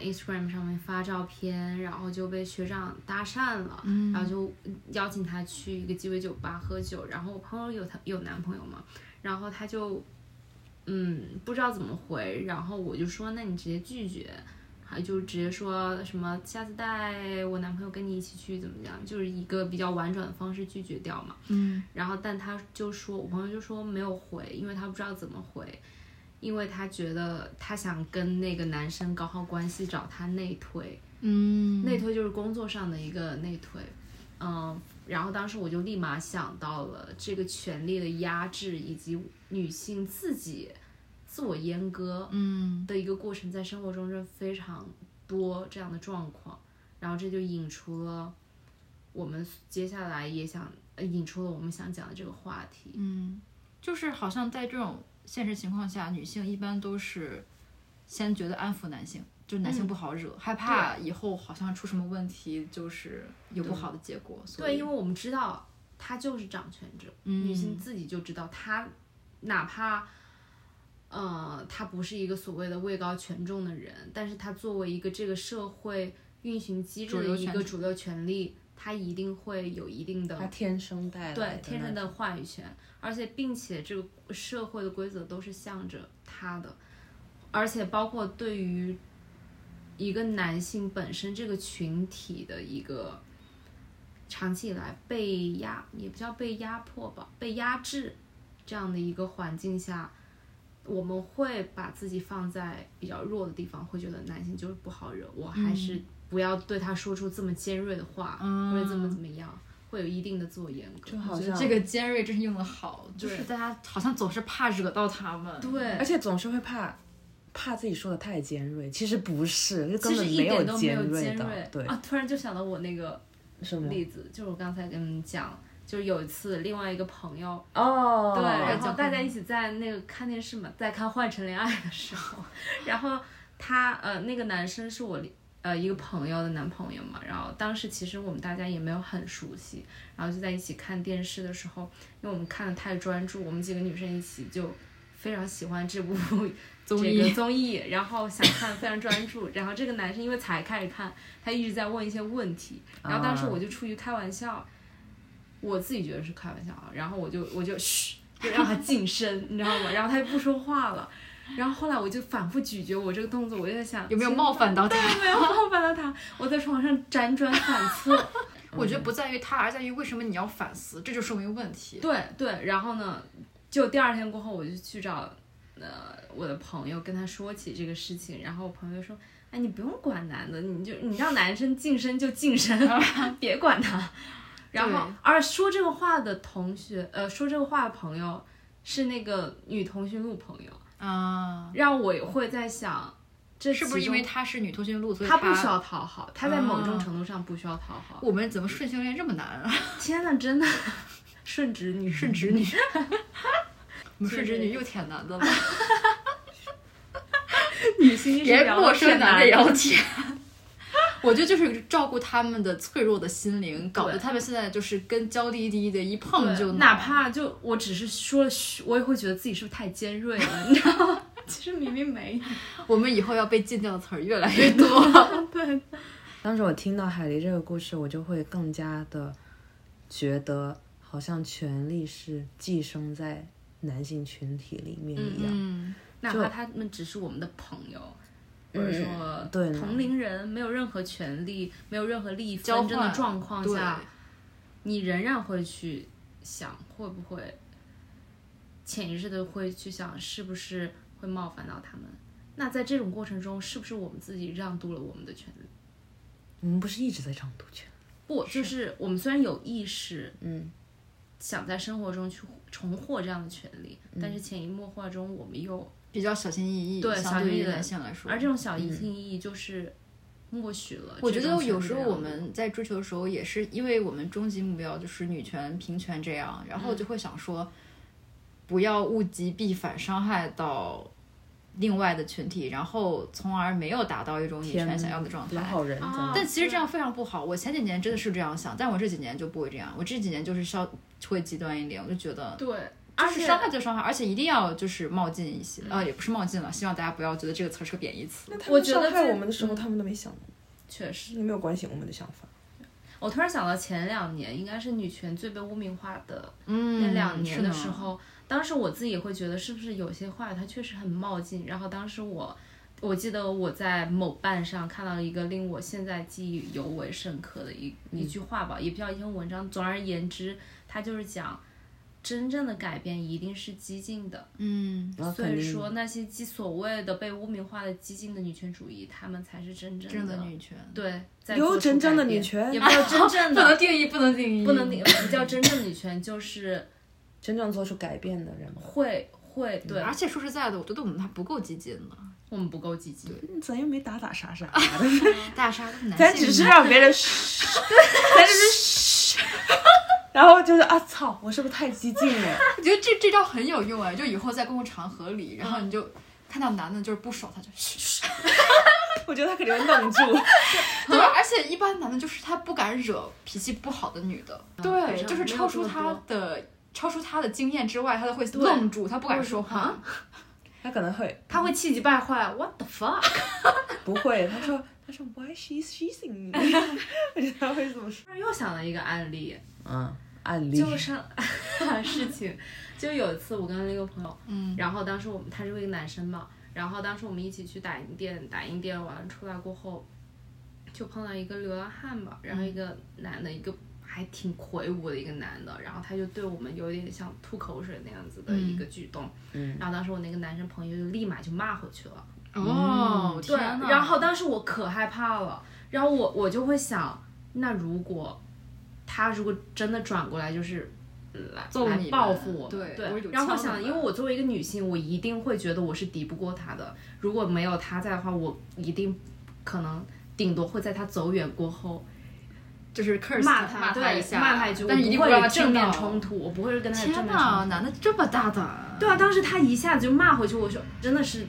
Instagram 上面发照片，然后就被学长搭讪了，然后就邀请他去一个鸡尾酒吧喝酒。然后我朋友有他有男朋友嘛，然后他就嗯不知道怎么回，然后我就说那你直接拒绝。还就直接说什么下次带我男朋友跟你一起去怎么样，就是一个比较婉转的方式拒绝掉嘛。嗯然后但他就说，我朋友就说没有回，因为他不知道怎么回，因为他觉得他想跟那个男生搞好关系，找他内推，嗯内推就是工作上的一个内推，嗯，然后当时我就立马想到了这个权力的压制以及女性自己自我阉割，嗯的一个过程，在生活中是非常多这样的状况，然后这就引出了我们接下来也想呃引出了我们想讲的这个话题。嗯，就是好像在这种现实情况下，女性一般都是先觉得安抚男性，就男性不好惹，害怕以后好像出什么问题，就是有不好的结果。所对，因为我们知道他就是掌权者，嗯女性自己就知道他，哪怕。呃，他不是一个所谓的位高权重的人，但是他作为一个这个社会运行机制的一个主流权利，他一定会有一定的他天生带来对天生的话语权，而且并且这个社会的规则都是向着他的，而且包括对于一个男性本身这个群体的一个长期以来被压，也不叫被压迫吧，被压制这样的一个环境下。我们会把自己放在比较弱的地方，会觉得男性就是不好惹，我还是不要对他说出这么尖锐的话，或者怎么怎么样，会有一定的自我严格。就好像这个尖锐真是用的好，就是大家好像总是怕惹到他们。对，而且总是会怕怕自己说的太尖锐，其实不是，就根其实一本没点都没尖有锐的尖锐，对，啊！突然就想到我那个什么？例子，就是我刚才跟你们讲，就是有一次另外一个朋友，哦，对，然后大家一起在那个看电视嘛，在看《换乘恋爱》的时候，然后他呃那个男生是我呃一个朋友的男朋友嘛，然后当时其实我们大家也没有很熟悉，然后就在一起看电视的时候，因为我们看的太专注，我们几个女生一起就非常喜欢这部 综这个艺综艺，然后想看非常专注，然后这个男生因为才开始看，他一直在问一些问题，然后当时我就出于开玩笑，我自己觉得是开玩笑啊，然后我就我就嘘，就让他近身，你知道吗？然后他就不说话了。然后后来我就反复咀嚼我这个动作，我就在想有没有冒犯到他？对，没有冒犯到他。我在床上辗转反侧，我觉得不在于他，而在于为什么你要反思，这就说明问题。对对。然后呢，就第二天过后，我就去找呃我的朋友，跟他说起这个事情。然后我朋友就说：“哎，你不用管男的，你就你让男生晋升就晋升，别管他。”然后，而说这个话的同学，呃，说这个话的朋友是那个女通讯录朋友，啊，让我也会在想，这是不是因为她是女通讯录，所以她不需要讨好，她在某种啊程度上不需要讨好。我们怎么顺性恋这么难啊？天呐，真的顺直女，顺直女，我们顺直女又舔男的了，女性意识连聊得陌生男的挺难的聊天。我觉得就是照顾他们的脆弱的心灵，搞得他们现在就是跟娇滴滴的，一碰就哪怕就我只是说了，我也会觉得自己是不是太尖锐了，你知道吗？其实明明没有。我们以后要被禁掉的词儿越来越多。对，当时我听到海狸这个故事，我就会更加的觉得，好像权力是寄生在男性群体里面一样。嗯，哪怕他们只是我们的朋友。或者说同龄人没有任何权利、没有任何利益交纷争的状况下，你仍然会去想会不会潜意识的会去想是不是会冒犯到他们。那在这种过程中，是不是我们自己让渡了我们的权利？我们不是一直在让渡权？不，就是我们虽然有意识嗯，想在生活中去重获这样的权利，但是潜移默化中，我们又比较小心翼翼，对相对于男性来说，而这种小心翼翼就是默许了。我觉得有时候我我们在追求的时候，也是因为我们终极目标就是女权、平权这样，然后就会想说，不要物极必反，伤害到另外的群体，然后从而没有达到一种女权想要的状态。但其实这样非常不好。我前几年真的是这样想，但我这几年就不会这样。我这几年就是稍会极端一点，我就觉得对，就是伤害就伤害，而且一定要就是冒进一些啊、也不是冒进了。希望大家不要觉得这个词儿是个贬义词。我觉得害我们的时候，他们都没想，确实。也没有关心我们的想法。我突然想到前两年应该是女权最被污名化的嗯那两年的时候，当时我自己也会觉得是不是有些话它确实很冒进。然后当时我，我记得我在某瓣上看到了一个令我现在记忆尤为深刻的一、一句话吧，也不叫一篇文章。总而言之，它就是讲。真正的改变一定是激进的，嗯，所以说那些激所谓的被污名化的激进的女权主义，她们才是真正真的女权对，在有真正的女权也不叫真正不能的，定义，不能定义，不能定不叫真正女权，就是 真正做出改变的人，会会对，而且说实在的，我觉得我们还不够激进呢。我们不够积极。嗯咱又没打打杀杀的，打杀都是男性，咱只是让别人嘘，咱只是嘘，然后就是啊操，我是不是太激进了？我觉得这这招很有用哎，就以后在公共场合里，然后你就看到男的就是不爽，他就嘘嘘。我觉得他肯定会愣住。对，而且一般男的就是他不敢惹脾气不好的女的，对，就是超出他的超出他的经验之外，他都会愣住，他不敢说话。他可能会他会气急败坏，What the fuck？不会？他说他说 Why she's she's in me？我觉得他会这么说。又想了一个案例，嗯，案例就是 事情，就有一次我跟那个朋友，嗯，然后当时我们他是一个男生嘛，然后当时我们一起去打印店，打印店完出来过后，就碰到一个流浪汉吧，然后一个男的，一个还挺魁梧的一个男的，然后他就对我们有点像吐口水那样子的一个举动，嗯然后当时我那个男生朋友就立马就骂回去了。哦，对，然后当时我可害怕了，然后我我就会想，那如果他如果真的转过来就是来来报复我，对对然后我想，因为我作为一个女性，我一定会觉得我是敌不过他的，如果没有他在的话，我一定可能顶多会在他走远过后就是骂他，骂他一下，骂他一句，但是一定我不会正面冲突，我不会跟他有正面冲突。男的这么大胆，对啊，当时他一下。子就骂回去，我说真的是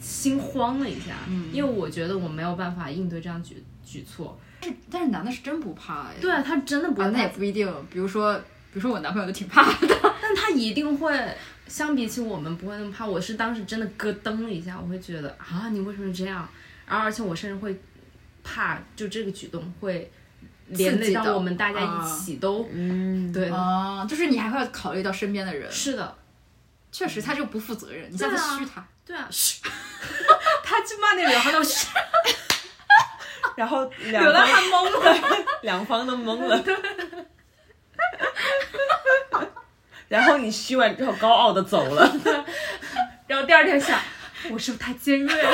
心慌了一下，嗯因为我觉得我没有办法应对这样举举措。但是男的是真不怕哎。对啊，他真的不啊，那也不一定。比如说，比如说我男朋友就挺怕的。但他一定会，相比起我们不会那么怕。我是当时真的咯噔了一下，我会觉得啊，你为什么这样？然后而且我甚至会怕，就这个举动会连累到到我们大家啊一起都、嗯，对的。啊，就是你还会要考虑到身边的人。是的，确实，他就不负责任。你下次嘘他，对啊，嘘，他去骂那个流浪汉，我嘘，然后两流浪方汉懵了。两方都懵了。然后你嘘完之后高傲的走了，然后第二天想，我是不是太尖锐了？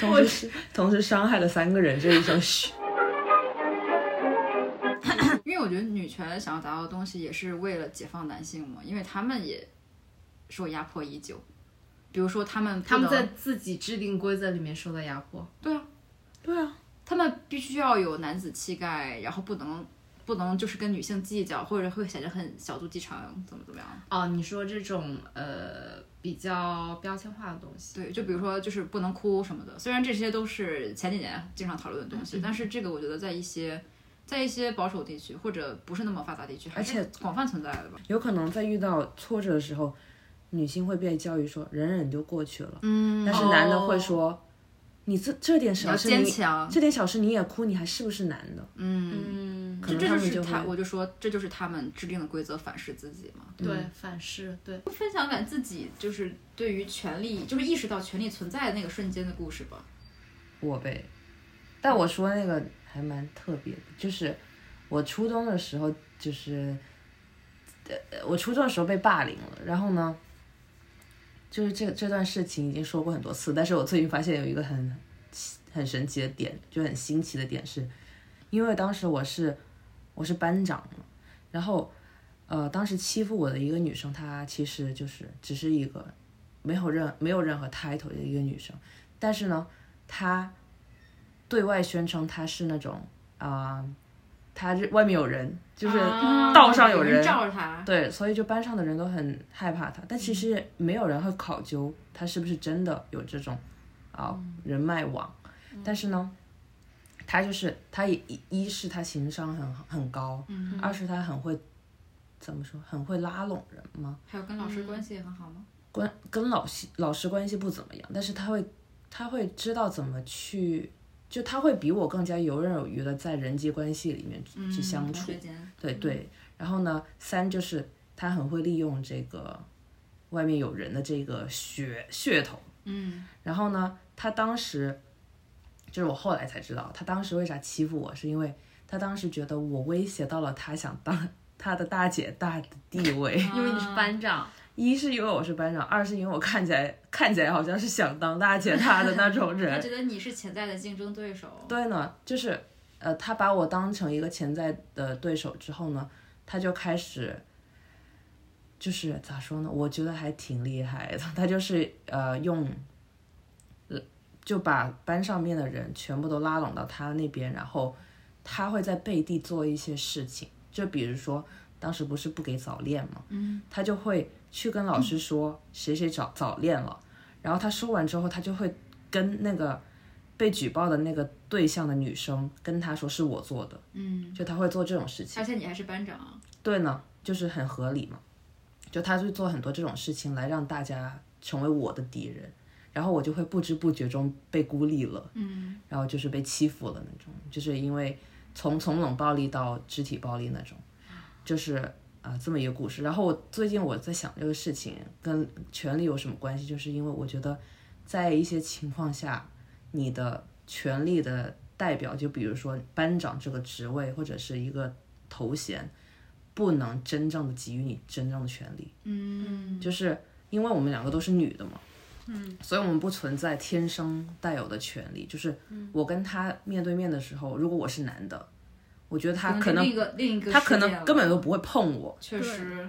同时同时伤害了三个人，这一声嘘。因为我觉得女权想要达到的东西也是为了解放男性嘛，因为他们也受压迫已久。比如说，他们他们在自己制定规则里面受到压迫。对啊，对啊，他们必须要有男子气概，然后不能不能就是跟女性计较，或者会显得很小肚鸡肠，怎么怎么样。哦，你说这种呃比较标签化的东西，对，就比如说就是不能哭什么的，虽然这些都是前几年经常讨论的东西，但是这个我觉得在一些在一些保守地区或者不是那么发达地区，而且广泛存在的吧。有可能在遇到挫折的时候，女性会被教育说忍忍就过去了，嗯但是男的会说，你这这点小事你强。这点小事你也哭，你还是不是男的？嗯，嗯，可能这他们就就是他，我就说这就是他们制定的规则反噬自己嘛。对，反噬，对，分享感自己就是对于权利，就是意识到权利存在的那个瞬间的故事吧。我呗，但我说那个还蛮特别的，就是我初中的时候，就是，呃，我初中的时候被霸凌了，然后呢，就是这这段事情已经说过很多次，但是我最近发现有一个很很神奇的点，就很新奇的点是，因为当时我是我是班长，然后呃，当时欺负我的一个女生，她其实就是只是一个没有任没有任何 title 的一个女生，但是呢，她对外宣称她是那种啊、他这外面有人，就是啊道上有人，罩着他，对，所以就班上的人都很害怕他，但其实没有人会考究他是不是真的有这种啊、人脉网。但是呢，他就是他也一一是他情商很很高，二是他很会怎么说，很会拉拢人嘛。还有跟老师关系也很好吗？关跟老师老师关系不怎么样，但是他会他会知道怎么去，就他会比我更加游刃有余的在人际关系里面去相处。对对，然后呢，三就是他很会利用这个外面有人的这个噱噱头，嗯，然后呢，他当时就是我后来才知道，他当时为啥欺负我，是因为他当时觉得我威胁到了他想当他的大姐大的地位，因为你是班长，一是因为我是班长，二是因为我看起来看起来好像是想当大姐大的那种人他，觉得你是潜在的竞争对手。对呢，就是呃，他把我当成一个潜在的对手之后呢，他就开始，就是咋说呢？我觉得还挺厉害的。他就是呃用，呃就把班上面的人全部都拉拢到他那边，然后他会在背地做一些事情，就比如说当时不是不给早恋嘛，嗯，他就会去跟老师说谁谁早早恋了，然后他说完之后，他就会跟那个。被举报的那个对象的女生跟他说是我做的，嗯，就他会做这种事情。而且你还是班长，对呢，就是很合理嘛。就他会做很多这种事情来让大家成为我的敌人，然后我就会不知不觉中被孤立了，嗯，然后就是被欺负了那种，就是因为从从冷暴力到肢体暴力那种，就是啊、这么一个故事。然后我最近我在想这个事情跟权力有什么关系，就是因为我觉得在一些情况下，你的权力的代表，就比如说班长这个职位或者是一个头衔，不能真正的给予你真正的权利。嗯，就是因为我们两个都是女的嘛，嗯，所以我们不存在天生带有的权利。就是我跟他面对面的时候，如果我是男的，我觉得他可能另一个另一个他可能根本都不会碰我，确实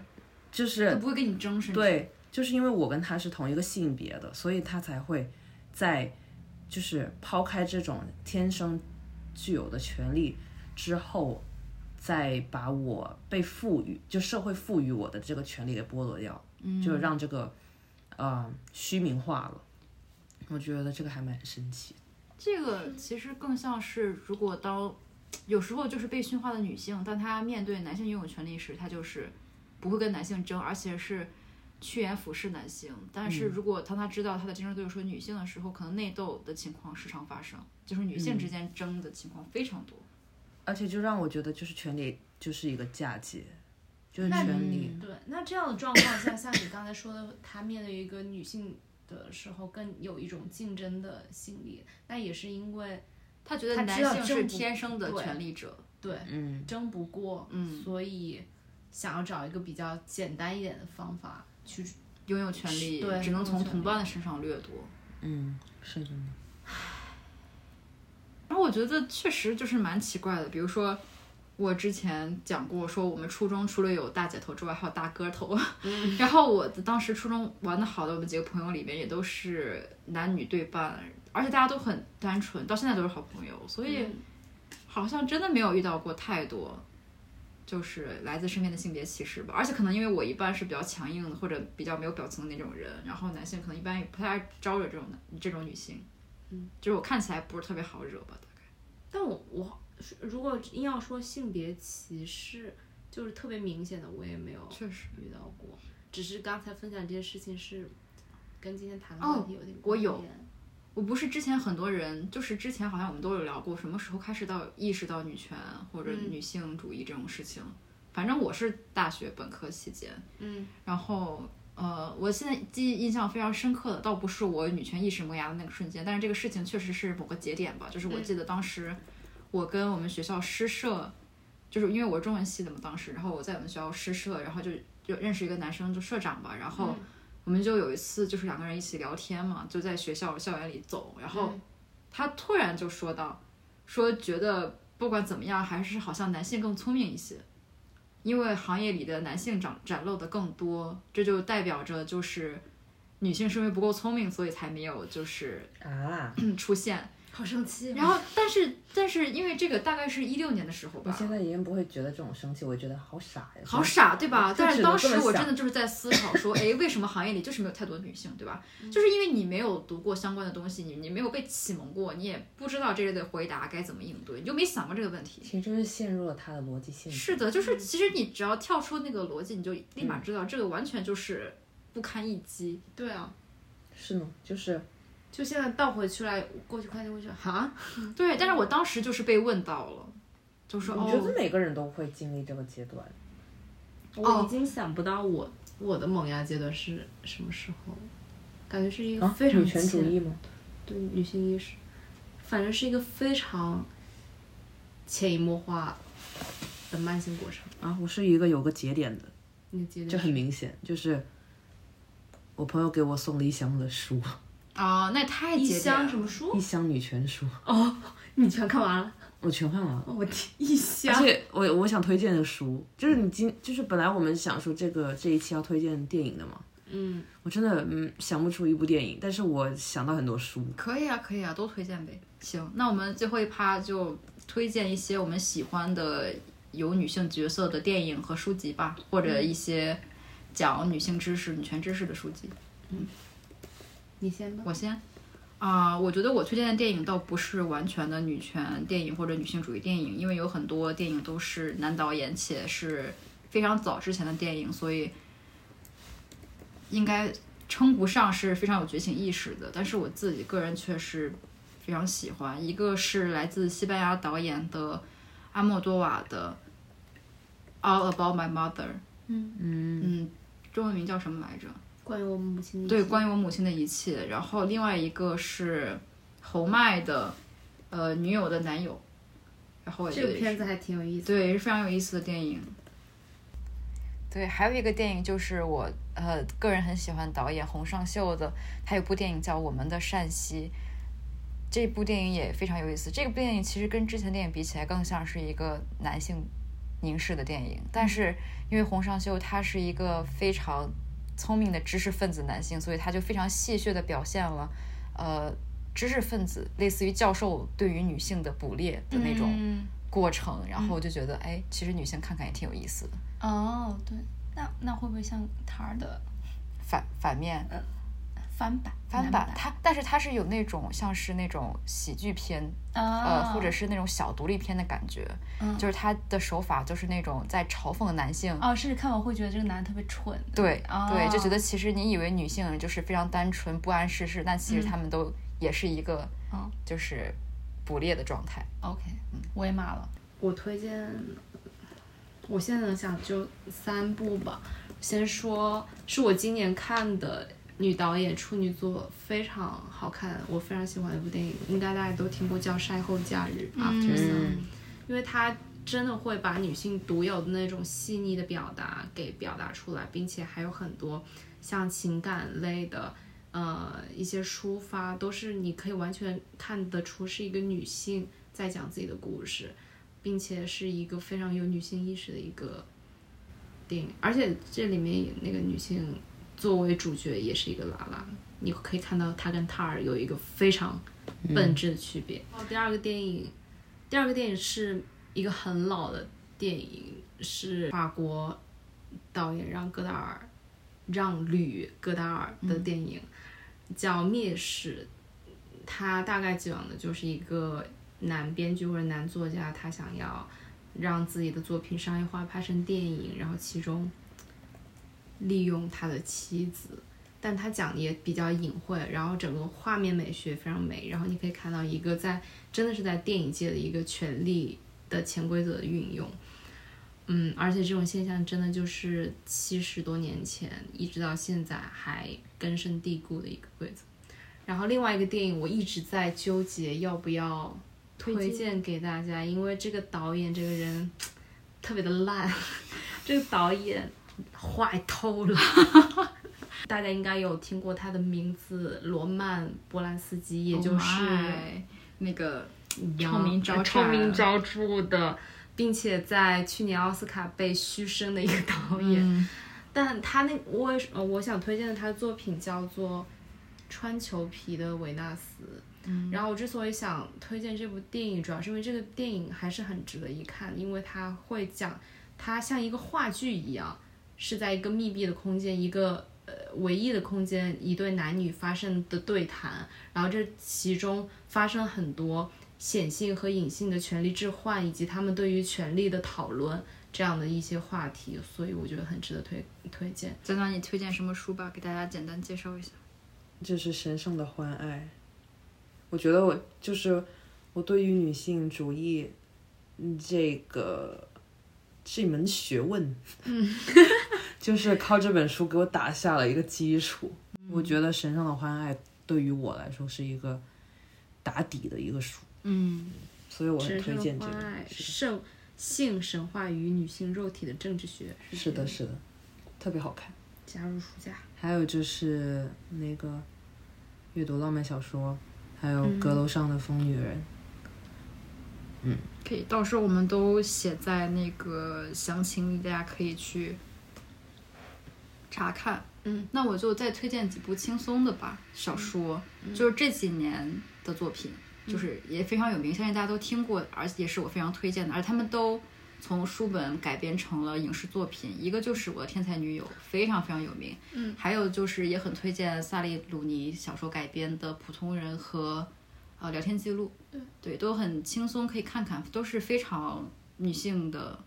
就是他不会跟你争，什么对，就是因为我跟他是同一个性别的，所以他才会在就是抛开这种天生具有的权利之后，再把我被赋予就社会赋予我的这个权利给剥夺掉，嗯就让这个呃虚名化了。我觉得这个还蛮神奇。这个其实更像是，如果当有时候就是被驯化的女性，当她面对男性拥有权利时，她就是不会跟男性争，而且是趋炎附势男性。但是如果当她知道她的竞争对手是女性的时候，可能内斗的情况时常发生，就是女性之间争的情况非常多。而且就让我觉得，就是权力就是一个嫁接，就是权利。对，那这样的状况下，像你刚才说的，她面对一个女性的时候，更有一种竞争的心理，那也是因为她觉得男性是天生的权利者，对嗯，争不过，嗯所以想要找一个比较简单一点的方法去，拥有权利对只能从同伴的身上掠夺。嗯，是的呢。然后我觉得确实就是蛮奇怪的，比如说我之前讲过，说我们初中除了有大姐头之外，还有大哥头。然后我当时初中玩的好的，我们几个朋友里面也都是男女对半，而且大家都很单纯，到现在都是好朋友，所以好像真的没有遇到过太多。就是来自身边的性别歧视吧，而且可能因为我一般是比较强硬的，或者比较没有表情的那种人，然后男性可能一般也不太爱招惹这种男这种女性，嗯，就是我看起来不是特别好惹吧，大概。但我我如果硬要说性别歧视，就是特别明显的，我也没有确实遇到过。只是刚才分享这件事情是跟今天谈的哦问题有点我有我不是之前很多人，就是之前好像我们都有聊过，什么时候开始到意识到女权或者嗯女性主义这种事情。反正我是大学本科期间，嗯然后呃，我现在记忆印象非常深刻的，倒不是我女权意识萌芽的那个瞬间，但是这个事情确实是某个节点吧。就是我记得当时我跟我们学校诗社，就是因为我是中文系的嘛，当时，然后我在我们学校诗社，然后就就认识一个男生，就社长吧，然后。我们就有一次就是两个人一起聊天嘛，就在学校校园里走，然后他突然就说到，说觉得不管怎么样，还是好像男性更聪明一些，因为行业里的男性展展露的更多，这就代表着就是女性是因为不够聪明，所以才没有就是啊，出现。好生气。然后，但是但是因为这个大概是一六年的时候吧，我现在已经不会觉得这种生气，我觉得好傻呀，好傻，对吧？但是当时我真的的就是在思考说，哎，为什么行业里就是没有太多女性，对吧？就是因为你没有读过相关的东西，你你没有被启蒙过，你也不知道这类的回答该怎么应对，你就没想过这个问题。其实就是陷入了他的逻辑陷阱。是的，就是其实你只要跳出那个逻辑，你就立马知道这个完全就是不堪一击。对啊，是呢，就是就现在倒回去来，过去看就会觉得哈，对，但是我当时就是被问到了，就说我觉得哦，每个人都会经历这个阶段。我已经想不到我我的萌芽阶段是什么时候，感觉是一个啊，非常女权主义吗？对女性意识，反正是一个非常潜移默化的慢性过程。啊，我是一个有个节点的，这那个节点就很明显，就是我朋友给我送了一箱子书，啊，那也太一箱什么书一？箱女权书，哦，你全看完了？我全看完了。哦我天，一箱而且我我想推荐的书，就是你今就是本来我们想说这个这一期要推荐电影的嘛，嗯，我真的嗯想不出一部电影，但是我想到很多书。可以啊，可以啊，都推荐呗。行，那我们最后一趴就推荐一些我们喜欢的有女性角色的电影和书籍吧，或者一些讲女性知识、女权知识的书籍。你先吧。我先啊、我觉得我推荐的电影倒不是完全的女权电影或者女性主义电影，因为有很多电影都是男导演，且是非常早之前的电影，所以应该称不上是非常有觉醒意识的。但是我自己个人却是非常喜欢，一个是来自西班牙导演的阿莫多瓦的《All About My Mother》，嗯嗯，中文名叫什么来着？关于我母亲的对，一切关于我母亲的一切。然后另外一个是侯麦的，呃，女友的男友。然后这个片子还挺有意思的。对，是非常有意思的电影。对，还有一个电影就是我呃个人很喜欢导演洪尚秀的，他有部电影叫《我们的善熙》，这部电影也非常有意思。这部电影其实跟之前电影比起来，更像是一个男性凝视的电影，但是因为洪尚秀他是一个非常聪明的知识分子男性，所以他就非常戏谑的表现了呃知识分子类似于教授对于女性的捕猎的那种嗯。过程，然后我就觉得哎，其实女性看看也挺有意思的。哦，对，那那会不会像塔尔的反反面翻版？翻版，它但是它是有那种像是那种喜剧片，啊，呃，或者是那种小独立片的感觉，嗯就是它的手法就是那种在嘲讽男性。哦，是看完会觉得这个男的特别蠢。对、哦对，就觉得其实你以为女性就是非常单纯、不谙世事，但其实他们都也是一个嗯就是捕猎的状态。OK，我也骂了。我推荐，我现在能想就三部吧。先说是我今年看的女导演处女作，非常好看，我非常喜欢的一部电影，应该大家都听过叫《晒后假日》After Sun，、嗯。因为它真的会把女性独有的那种细腻的表达给表达出来，并且还有很多像情感类的。呃，一些抒发都是你可以完全看得出是一个女性在讲自己的故事，并且是一个非常有女性意识的一个电影，而且这里面那个女性作为主角也是一个拉拉，你可以看到他跟塔尔有一个非常本质的区别。然后第二个电影，第二个电影是一个很老的电影，是法国导演让戈达尔让吕戈达尔的电影，叫《蔑视》。他大概讲的就是一个男编剧或者男作家，他想要让自己的作品商业化，拍成电影，然后其中利用他的妻子，但他讲的也比较隐晦，然后整个画面美学非常美，然后你可以看到一个在真的是在电影界的一个权力的潜规则的运用。嗯，而且这种现象真的就是七十多年前一直到现在还根深蒂固的一个规则。然后另外一个电影，我一直在纠结要不要推荐给大家，因为这个导演这个人特别的烂，这个导演坏透了。大家应该有听过他的名字，罗曼·波兰斯基，也就是 Oh 那个臭名昭臭著名昭著的，并且在去年奥斯卡被嘘声的一个导演。嗯但他那我呃我想推荐的他的作品叫做《穿裘皮的维纳斯》，然后我之所以想推荐这部电影，主要是因为这个电影还是很值得一看，因为它会讲，它像一个话剧一样，是在一个密闭的空间，一个呃唯一的空间，一对男女发生的对谈，然后这其中发生很多显性和隐性的权力置换，以及他们对于权力的讨论这样的一些话题，所以我觉得很值得推推荐。江江，你推荐什么书吧？给大家简单介绍一下。这是神圣的欢爱。我觉得我就是我对于女性主义嗯这个是一门学问，嗯，就是靠这本书给我打下了一个基础。我觉得神圣的欢爱对于我来说是一个打底的一个书，嗯，所以我很推荐这个圣性神话与女性肉体的政治学。是的，是的，特别好看。加入书架。还有就是那个阅读浪漫小说，还有阁楼上的疯女人。嗯可以，到时候我们都写在那个详情里，大家可以去查看。嗯，那我就再推荐几部轻松的吧，小说，就是这几年的作品，就是也非常有名，相信大家都听过，而且也是我非常推荐的，而他们都从书本改编成了影视作品。一个就是《我的天才女友》，非常非常有名，嗯，还有就是也很推荐萨利鲁尼小说改编的《普通人》和呃聊天记录，对，都很轻松，可以看看，都是非常女性的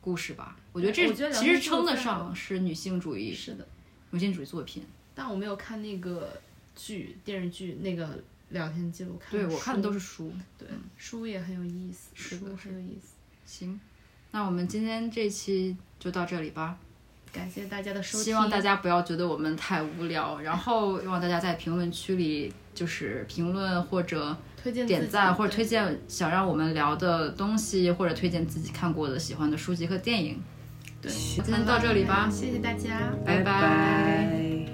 故事吧。我觉得这其实称得上是女性主义，是的，女性主义作品。但我没有看那个剧电视剧那个聊天记录，看对我看的都是书。对书也很有意思，是书很有意思。行，那我们今天这期就到这里吧。感谢大家的收听，希望大家不要觉得我们太无聊，然后希望大家在评论区里就是评论或者推荐点赞或者推荐想让我们聊的东西，或者推荐自己看过的喜欢的书籍和电影。对，今天到这里吧，谢谢大家，拜拜拜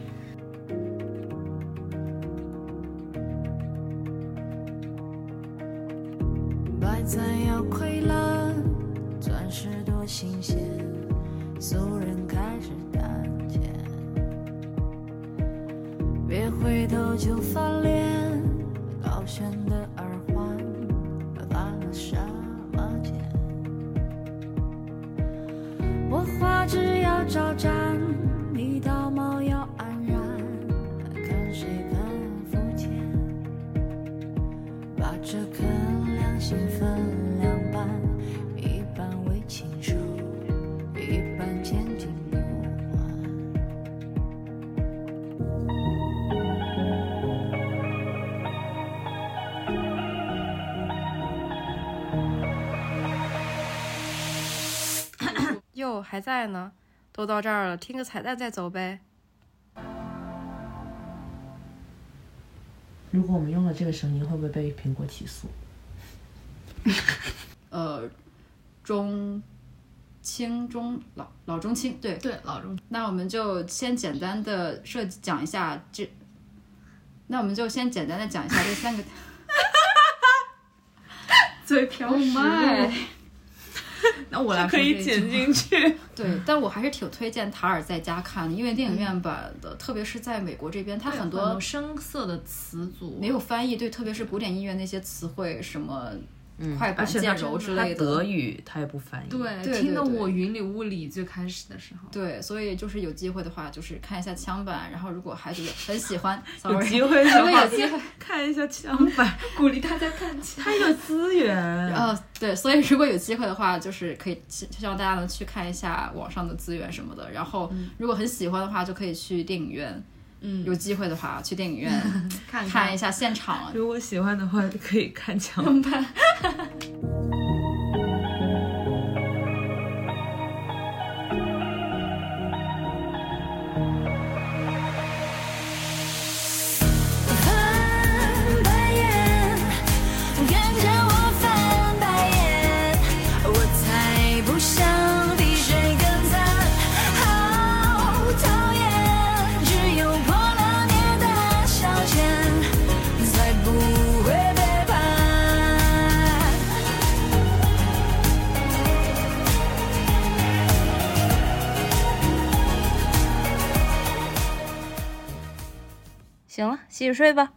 白菜要溃烂，钻石多新鲜，俗人开始胆怯。别回头就翻脸，高悬的耳环，发了什么贱？我花枝要招展，你道貌要安然，看谁更肤浅。把这颗良心分还在呢，都到这儿了，听个彩蛋再走呗。如果我们用了这个声音，会不会被苹果起诉？呃，中青中老老中青，对。对老中，那我们就先简单的设计讲一下这，那我们就先简单的讲一下这三个。嘴瓢 Oh my！那我来说可以剪进去。对，但我还是挺推荐塔尔在家看的，因为电影院版的，特别是在美国这边，它它很很多多生涩的词组。没有翻译，对，特别是古典音乐那些词汇，什么快板而且它渐柔之类的。德语他也不翻译。对，对听得我云里雾里。最开始的时候，对，所以就是有机会的话，就是看一下枪版，然后如果孩子也很喜欢 有机会的话有机会，看一下枪版，鼓励大家看起来。它有资源。呃，对，所以如果有机会的话，就是可以希希望大家能去看一下网上的资源什么的。然后，如果很喜欢的话，就可以去电影院。嗯，有机会的话，去电影院 看看。一下现场。如果喜欢的话，就可以看枪行了，洗洗睡吧。